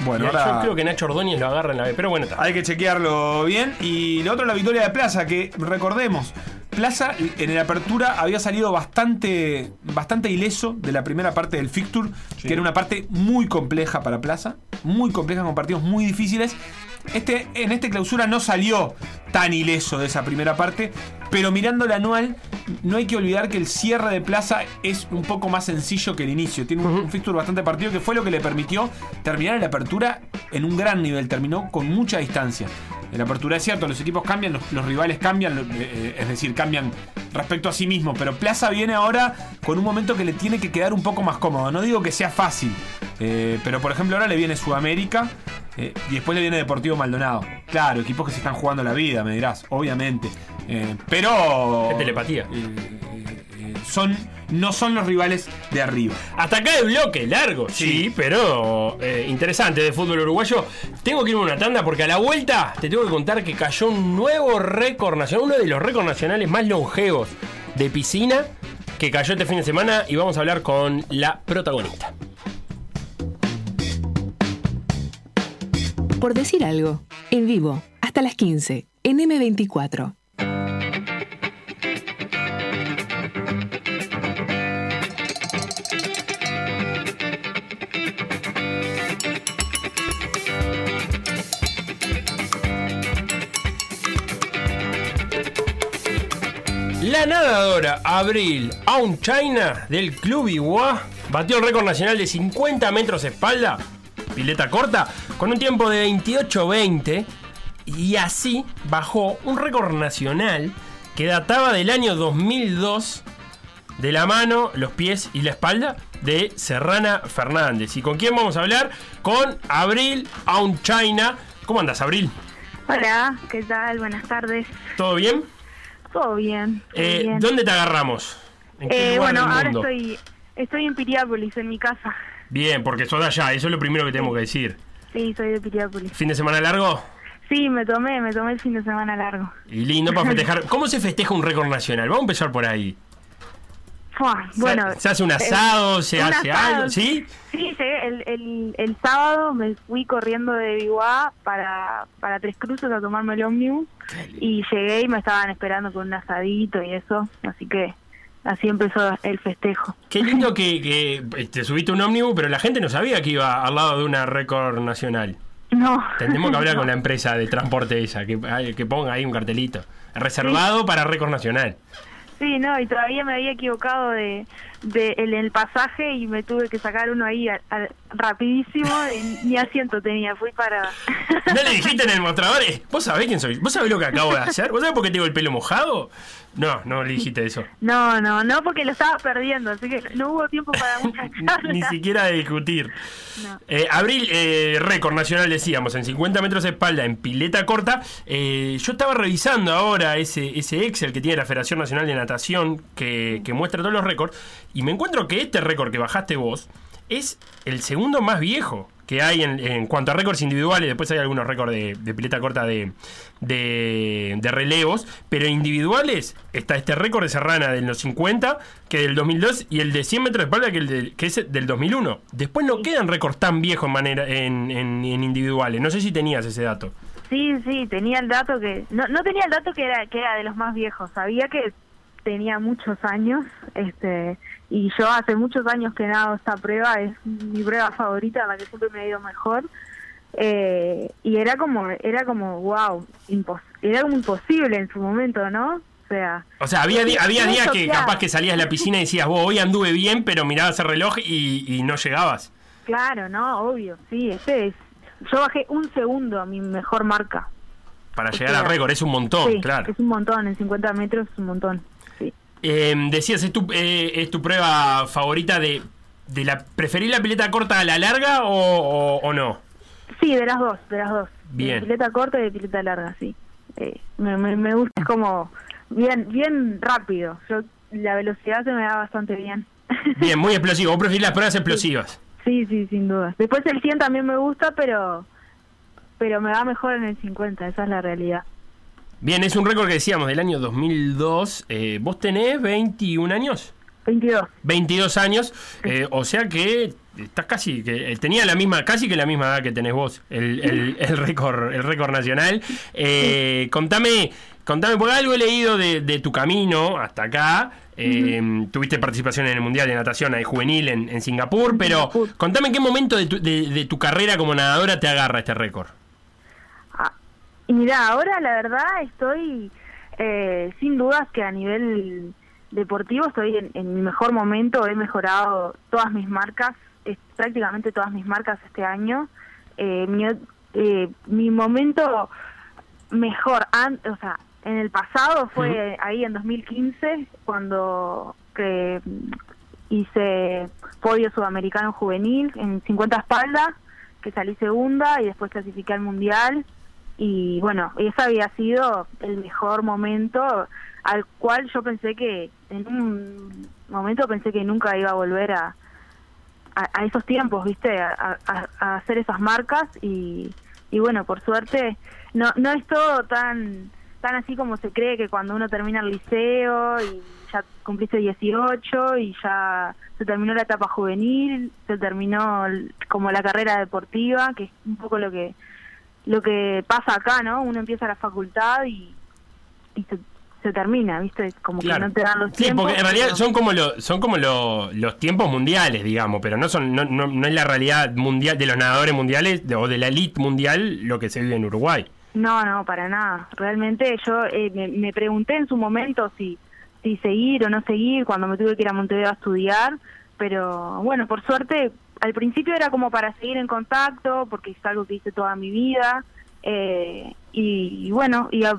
Bueno, ahora- yo creo que Nacho Ordóñez lo agarra en la B, pero bueno, está. Hay que chequearlo bien. Y lo otro, la victoria de Plaza, que recordemos, Plaza en la apertura había salido bastante, bastante ileso de la primera parte del fixture, que era una parte muy compleja para Plaza, muy compleja con partidos muy difíciles. Este, en este clausura no salió tan ileso de esa primera parte, pero mirando el anual, no hay que olvidar que el cierre de Plaza es un poco más sencillo que el inicio. Tiene un, un fixture bastante partido que fue lo que le permitió terminar la apertura en un gran nivel. Terminó con mucha distancia. En la apertura es cierto, los equipos cambian, los, los rivales cambian, eh, eh, es decir, cambian respecto a sí mismos. Pero Plaza viene ahora con un momento que le tiene que quedar un poco más cómodo. No digo que sea fácil, eh, pero por ejemplo ahora le viene Sudamérica eh, y después le viene Deportivo Maldonado. Claro, equipos que se están jugando la vida, me dirás, obviamente. Eh, pero. Es telepatía. son, no son los rivales de arriba. Hasta acá el bloque, largo, sí, pero eh, interesante de fútbol uruguayo. Tengo que irme a una tanda porque a la vuelta te tengo que contar que cayó un nuevo récord nacional, uno de los récords nacionales más longevos de piscina que cayó este fin de semana y vamos a hablar con la protagonista. Por decir algo, en vivo, hasta las 15, en M24. La nadadora Abril Aun China del Club Iguá batió el récord nacional de 50 metros espalda, pileta corta, con un tiempo de 28.20 y así bajó un récord nacional que databa del año 2002 de la mano, los pies y la espalda de Serrana Fernández. ¿Y con quién vamos a hablar? Con Abril Aun China. ¿Cómo andas, Abril? Hola, ¿qué tal? Buenas tardes. ¿Todo bien? Todo bien. todo Eh, bien. ¿Dónde te agarramos? ¿En qué Eh, lugar bueno, del ahora estoy estoy en Piriápolis, en mi casa. Bien, porque sos de allá, eso es lo primero que tengo que decir. Sí, soy de Piriápolis. ¿Fin de semana largo? Sí, me tomé, me tomé el fin de semana largo. Y lindo para <laughs> festejar. ¿Cómo se festeja un récord nacional? Vamos a empezar por ahí. Fua, bueno, ¿Se hace un eh, asado? ¿Se un hace asado, algo? ¿Sí? Sí, llegué el, el, el sábado me fui corriendo de Biguá para, para Tres Cruces a tomarme el ómnibus y llegué y me estaban esperando con un asadito y eso, así que así empezó el festejo. Qué lindo que, que eh, te subiste un ómnibus, pero la gente no sabía que iba al lado de una récord nacional. No. Tendremos que hablar <laughs> con la empresa de transporte esa, que ponga ahí un cartelito. Reservado para récord nacional. Sí, no, y todavía me había equivocado de, de el, el pasaje y me tuve que sacar uno ahí a- a- rapidísimo y ni asiento tenía, fui para... <laughs> ¿No le dijiste en el mostrador? eh, ¿Vos sabés quién soy? ¿Vos sabés lo que acabo de hacer? ¿Vos sabés por qué tengo el pelo mojado? No, no le dijiste eso. No, no, no, porque lo estaba perdiendo, así que no hubo tiempo para muchas <laughs> charlas. Ni siquiera de discutir. No. Eh, abril, eh, récord nacional, decíamos, en 50 metros de espalda, en pileta corta. Eh, yo estaba revisando ahora ese, ese Excel que tiene la Federación Nacional de Natación, que, que muestra todos los récords, y me encuentro que este récord que bajaste vos es el segundo más viejo que hay en, cuanto a récords individuales. Después hay algunos récords de, de pileta corta de, de, relevos, pero individuales está este récord de Serrana de los 50, que del 2002, y el de 100 metros de espalda, que, el de- que es del 2001. Después no quedan récords tan viejos en, manera, en, en- en individuales. No sé si tenías ese dato. Sí, sí, tenía el dato que... No, no tenía el dato que era, que era de los más viejos, sabía que tenía muchos años, este y yo hace muchos años que nado esta prueba, es mi prueba favorita, la que siempre me ha ido mejor. Eh, y era como, era como, wow, era como imposible en su momento, ¿no? O sea, O sea, había, había días que capaz que salías de la piscina y decías, vos hoy anduve bien, pero mirabas el reloj y, y no llegabas. claro, ¿no? Obvio, sí, este es... Yo bajé un segundo a mi mejor marca. Para O llegar sea, al récord, es un montón, Sí, claro. Es un montón, en 50 metros es un montón. Eh, decías, ¿es tu, eh, es tu prueba favorita de, de la... ¿Preferís la pileta corta a la larga o, o- o no? Sí, de las dos, de las dos. Bien. De pileta corta y de pileta larga, sí. Eh, me, me, me gusta es como bien bien rápido. Yo La velocidad se me da bastante bien. <laughs> Bien, muy explosivo. Vos preferís las pruebas explosivas. Sí, sí, sin duda. Después el 100 también me gusta, pero pero me va mejor en el 50, esa es la realidad. Bien, es un récord que decíamos del año 2002. Eh, ¿Vos tenés 21 años? 22. 22 años, eh, o sea que estás casi, que eh, tenía la misma, casi que la misma edad que tenés vos, el, el, <laughs> el récord, el récord nacional. Eh, contame, contame, porque algo he leído de, de tu camino hasta acá. Eh, Tuviste participación en el Mundial de Natación juvenil en, en Singapur, pero contame en qué momento de tu, de- de tu carrera como nadadora te agarra este récord. Y mira, ahora la verdad estoy eh, sin dudas que a nivel deportivo estoy en, en mi mejor momento, he mejorado todas mis marcas, es- prácticamente todas mis marcas este año. Eh, mi, eh, mi momento mejor, an- o sea, en el pasado fue ahí en 2015 cuando que mm, hice podio sudamericano juvenil en 50 espaldas, que salí segunda y después clasifiqué al mundial y bueno, ese había sido el mejor momento al cual yo pensé que en un momento pensé que nunca iba a volver a, a, esos tiempos, ¿viste? A, a- hacer esas marcas y, y bueno, por suerte no no es todo tan tan así como se cree que cuando uno termina el liceo y ya cumpliste 18 y ya se terminó la etapa juvenil, se terminó como la carrera deportiva, que es un poco lo que lo que pasa acá, ¿no? Uno empieza la facultad y, y se, se termina, ¿viste? Como que no te dan los Sí, tiempos. porque en realidad pero- son como lo- son como lo- los tiempos mundiales, digamos, pero no son no, no, no es la realidad mundial de los nadadores mundiales de- o de la elite mundial lo que se vive en Uruguay. No, no, para nada. Realmente yo eh, me, me pregunté en su momento si, si seguir o no seguir cuando me tuve que ir a Montevideo a estudiar, pero bueno, por suerte al principio era como para seguir en contacto porque es algo que hice toda mi vida eh, y, bueno, y ya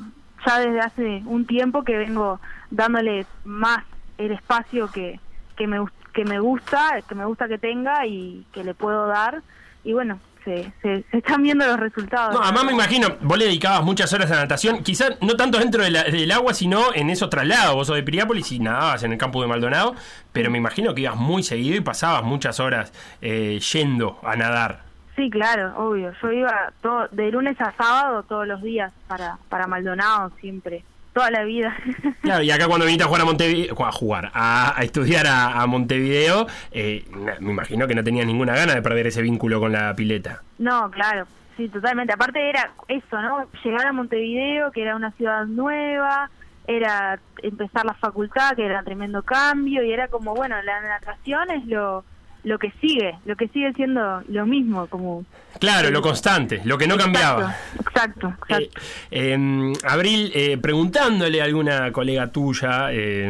desde hace un tiempo que vengo dándole más el espacio que, que, me, que me gusta, que me gusta que tenga y que le puedo dar y bueno, se, se, se están viendo los resultados. No, además me imagino, vos le dedicabas muchas horas a natación, quizás no tanto dentro de la- del agua, sino en esos traslados. Vos sos de Piriápolis y nadabas en el campo de Maldonado, pero me imagino que ibas muy seguido y pasabas muchas horas eh, yendo a nadar. Sí, claro, obvio. Yo iba todo, de lunes a sábado todos los días para, para Maldonado siempre, toda la vida. <laughs> Claro, y acá cuando viniste a jugar a Montevideo, a jugar, a, a estudiar a, a Montevideo, eh, me imagino que no tenías ninguna gana de perder ese vínculo con la pileta. no, claro, sí, totalmente. Aparte era eso, ¿no? Llegar a Montevideo, que era una ciudad nueva, era empezar la facultad, que era tremendo cambio, y era como, bueno, la natación es lo, lo que sigue, lo que sigue siendo lo mismo, como... Claro, lo constante, lo que no cambiaba. Exacto, exacto. Eh, Abril, eh, preguntándole a alguna colega tuya, eh,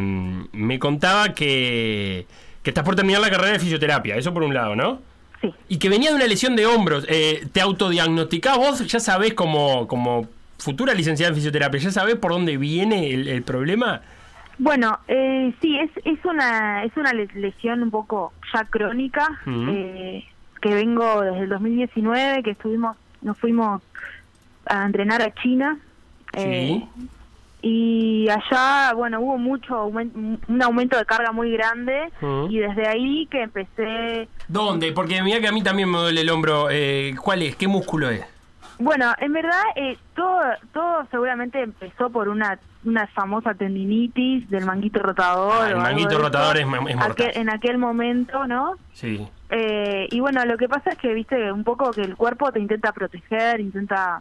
me contaba que, que estás por terminar la carrera de fisioterapia, eso por un lado, ¿no? Sí. Y que venía de una lesión de hombros. Eh, ¿Te autodiagnosticás vos? ¿Ya sabés como, como futura licenciada en fisioterapia, ya sabés por dónde viene el, el problema? Bueno, eh, sí, es, es una es una le- lesión un poco ya crónica, eh, que vengo desde el 2019, que estuvimos, nos fuimos a entrenar a China. eh, y allá, bueno, hubo mucho un aumento de carga muy grande y desde ahí que empecé ¿Dónde? Porque mira que a mí también me duele el hombro. Eh, ¿Cuál es? ¿Qué músculo es? Bueno, en verdad eh, todo, todo seguramente empezó por una, una famosa tendinitis del manguito rotador. Ah, el manguito rotador es es. Aquel- en aquel momento, ¿no? Sí. Eh, y bueno, lo que pasa es que, viste, un poco que el cuerpo te intenta proteger, intenta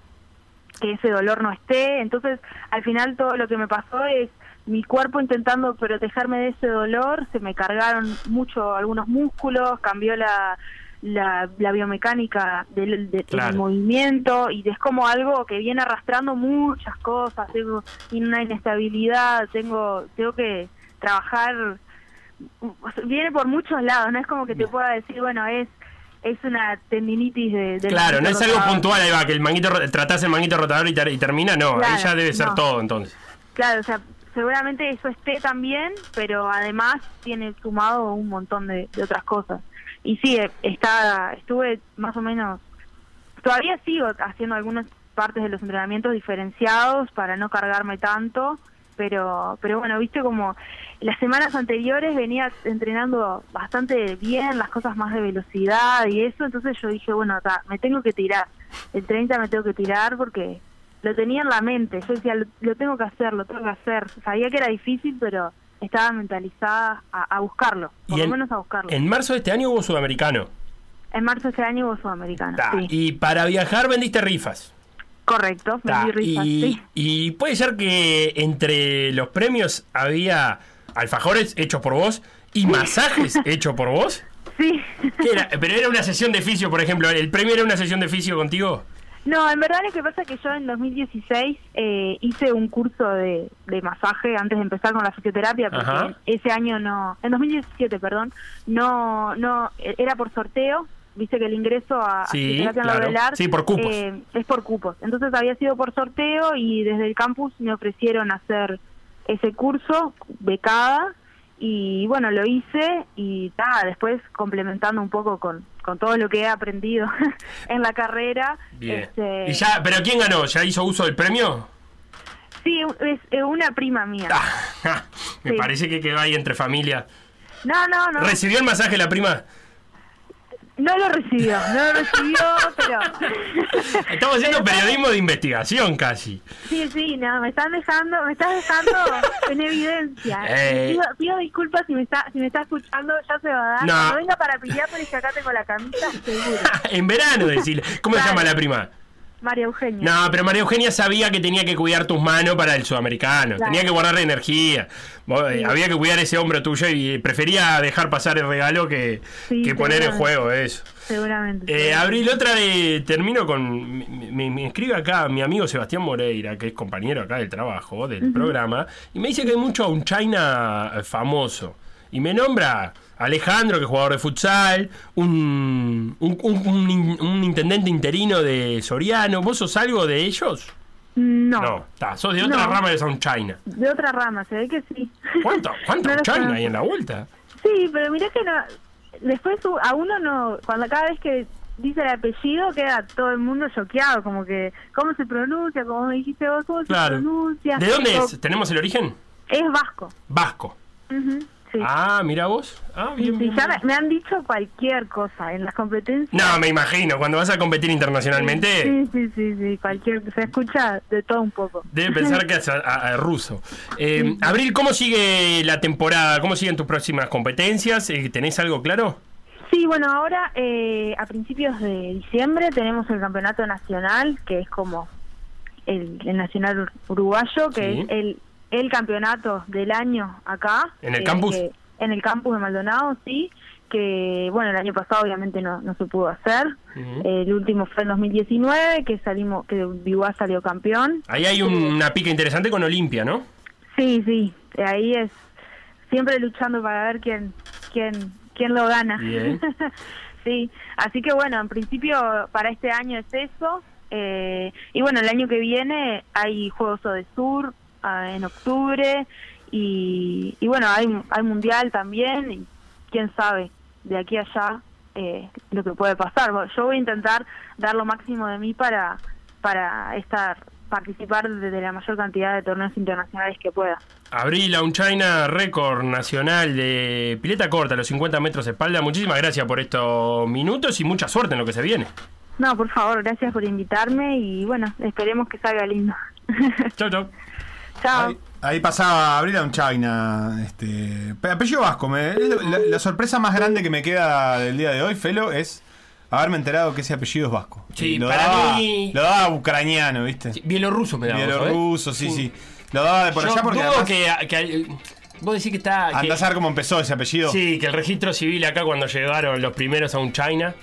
que ese dolor no esté. Entonces, al final todo lo que me pasó es mi cuerpo intentando protegerme de ese dolor, se me cargaron mucho algunos músculos, cambió la, la, la biomecánica del, de- del Claro. movimiento y es como algo que viene arrastrando muchas cosas, tengo una inestabilidad, tengo, tengo que trabajar viene por muchos lados, no es como que te pueda decir, bueno, es es una tendinitis de, Claro, no es algo rotador. puntual, ahí va, que el manguito tratás el manguito rotador y, ter- y termina, no, ahí Claro, ya debe ser no. todo entonces. Claro, o sea, seguramente eso esté también, pero además tiene sumado un montón de, de otras cosas. Y sí, eh, está, estuve más o menos, todavía sigo haciendo algunas partes de los entrenamientos diferenciados para no cargarme tanto, pero, pero bueno, viste como las semanas anteriores venía entrenando bastante bien, las cosas más de velocidad y eso, entonces yo dije, bueno, me tengo que tirar, el 30 me tengo que tirar porque lo tenía en la mente, yo decía, lo, lo tengo que hacer, lo tengo que hacer, sabía que era difícil, pero estaba mentalizada a, a buscarlo, por Y lo en- menos a buscarlo. En marzo de este año hubo sudamericano. En marzo de este año hubo Sudamericana, Ta, sí. Y para viajar vendiste rifas. Correcto, Ta, vendí rifas, y, sí. y puede ser que entre los premios había alfajores hechos por vos y masajes <laughs> hechos por vos. Sí. ¿Qué era? Pero era una sesión de fisio, por ejemplo. ¿El premio era una sesión de fisio contigo? No, en verdad lo que pasa es que yo en 2016 eh, hice un curso de, de masaje antes de empezar con la fisioterapia, porque Ajá. ese año no, en 2017, perdón, no, no, era por sorteo. Viste que el ingreso a, a Sí, en claro. Laurelar, Sí, por cupos. eh, es por cupos. Entonces había sido por sorteo y desde el campus me ofrecieron hacer ese curso becada y bueno, lo hice y ta, después complementando un poco con, con todo lo que he aprendido <laughs> en la carrera. Bien. este, ¿Y ya, ¿Pero quién ganó? ¿Ya hizo uso del premio? Sí, es, una prima mía. Ja, <laughs> me Sí. parece que quedó ahí entre familia. No, no, no. ¿Recibió el masaje la prima? No lo recibió, no lo recibió, pero... <laughs> Estamos haciendo periodismo de investigación casi. Sí, sí, no, me están dejando, me estás dejando en evidencia. <laughs> Eh. Pido, pido disculpas si me está si me está escuchando, ya se va a dar. No. Cuando venga para Piriápolis, que acá tengo la camisa, seguro. <laughs> En verano, decirle. ¿Cómo se llama la prima? María Eugenia. No, pero María Eugenia sabía que tenía que cuidar tus manos para el sudamericano. Claro. Tenía que guardar energía. Eh, Sí. Había que cuidar ese hombro tuyo y prefería dejar pasar el regalo que, Sí, que poner en juego eso. Seguramente. Eh, Abril, otra de. Termino con. Me, me- me escribe acá mi amigo Sebastián Moreira, que es compañero acá del trabajo, del programa, y me dice que hay mucho a un China eh, famoso. Y me nombra Alejandro, que es jugador de futsal, un, un, un- un in- un intendente interino de Soriano. ¿Vos sos algo de ellos? No. No, ta, sos de otra No. rama de Sound China. De otra rama, se ve que sí. ¿Cuánto, cuánto <laughs> No China hay en la vuelta? Sí, pero mirá que no. Después a uno no. Cuando cada vez que dice el apellido queda todo el mundo choqueado, como que. ¿Cómo se pronuncia? Como me dijiste vos, ¿cómo Claro. se pronuncia? ¿De dónde es? ¿Tenemos el origen? Es vasco. Vasco. Ujú, sí. Ah, mira vos. Ah, bien, sí, bien, ya bien. me, me han dicho cualquier cosa en las competencias. No, me imagino, cuando vas a competir internacionalmente, Sí, sí, sí, sí, cualquier. Se escucha de todo un poco. debe pensar que es a- a- a ruso. Eh, Abril, ¿cómo sigue la temporada? ¿Cómo siguen tus próximas competencias? Eh, ¿Tenés algo claro? Sí, bueno, ahora eh, a principios de diciembre tenemos el campeonato nacional, que es como el, el nacional ur- uruguayo, que Sí. es el, el campeonato del año acá. ¿En el eh, campus? que- en el campus de Maldonado, sí, que bueno, el año pasado obviamente no, no se pudo hacer. El último fue en 2019, que salimos, que Biwa salió campeón. Ahí hay un- una pica interesante con Olimpia, ¿no? Sí, sí, ahí es siempre luchando para ver quién quién quién lo gana. Bien. <laughs> sí, así que bueno, en principio para este año es eso. eh, y bueno, el año que viene hay Juegos de Sur en octubre y, y bueno, hay, hay Mundial también y quién sabe de aquí a allá eh, lo que puede pasar. Bueno, Yo voy a intentar dar lo máximo de mí para, para estar participar de, la mayor cantidad de torneos internacionales que pueda. Abril, a un China récord nacional de pileta corta, los 50 metros de espalda. Muchísimas gracias por estos minutos y mucha suerte en lo que se viene. No, por favor, gracias por invitarme y bueno, esperemos que salga lindo. Chau, chau. <laughs> Chao. Ahí, ahí pasaba Abril a un China. Este, pe- apellido vasco. me- la, la sorpresa más grande que me queda del día de hoy, Felo, es haberme enterado que ese apellido es vasco. Sí, lo para daba, mí- Lo daba ucraniano, ¿viste? bielorruso me daba, Bielorruso, sí, sí. Lo daba de por Yo allá porque dudo además- que, que- vos decís que está que- Andás a ver cómo empezó ese apellido. Sí, que el registro civil acá cuando llegaron los primeros a un China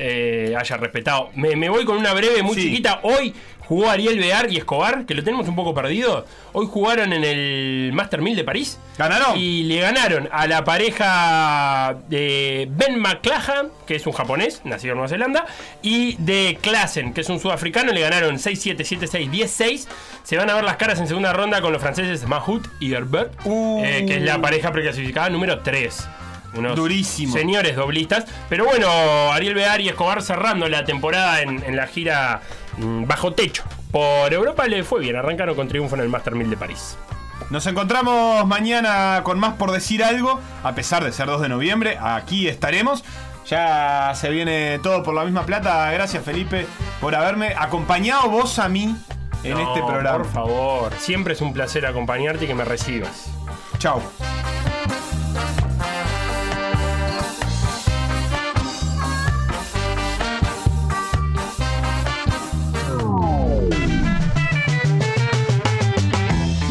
eh, haya respetado. Me, me voy con una breve muy chiquita. Hoy jugó Ariel Bear y Escobar, que lo tenemos un poco perdido. Hoy jugaron en el Master 1000 de París. ¿Ganaron? Y le ganaron a la pareja de Ben McClahan, que es un japonés, nacido en Nueva Zelanda, y de Klassen, que es un sudafricano. Le ganaron 6-7, 7-6, 10-6. Se van a ver las caras en segunda ronda con los franceses Mahut y Herbert, eh, que es la pareja preclasificada número 3. Unos Durísimo. señores doblistas. Pero bueno, Ariel Bear y Escobar cerrando la temporada en, en la gira bajo techo. Por Europa le fue bien, arrancaron con triunfo en el Master 1000 de París. Nos encontramos mañana con más por decir algo, a pesar de ser 2 de noviembre, aquí estaremos. Ya se viene todo por la misma plata. Gracias Felipe por haberme acompañado vos a mí en No, este programa. Por favor, siempre es un placer acompañarte y que me recibas. Chao.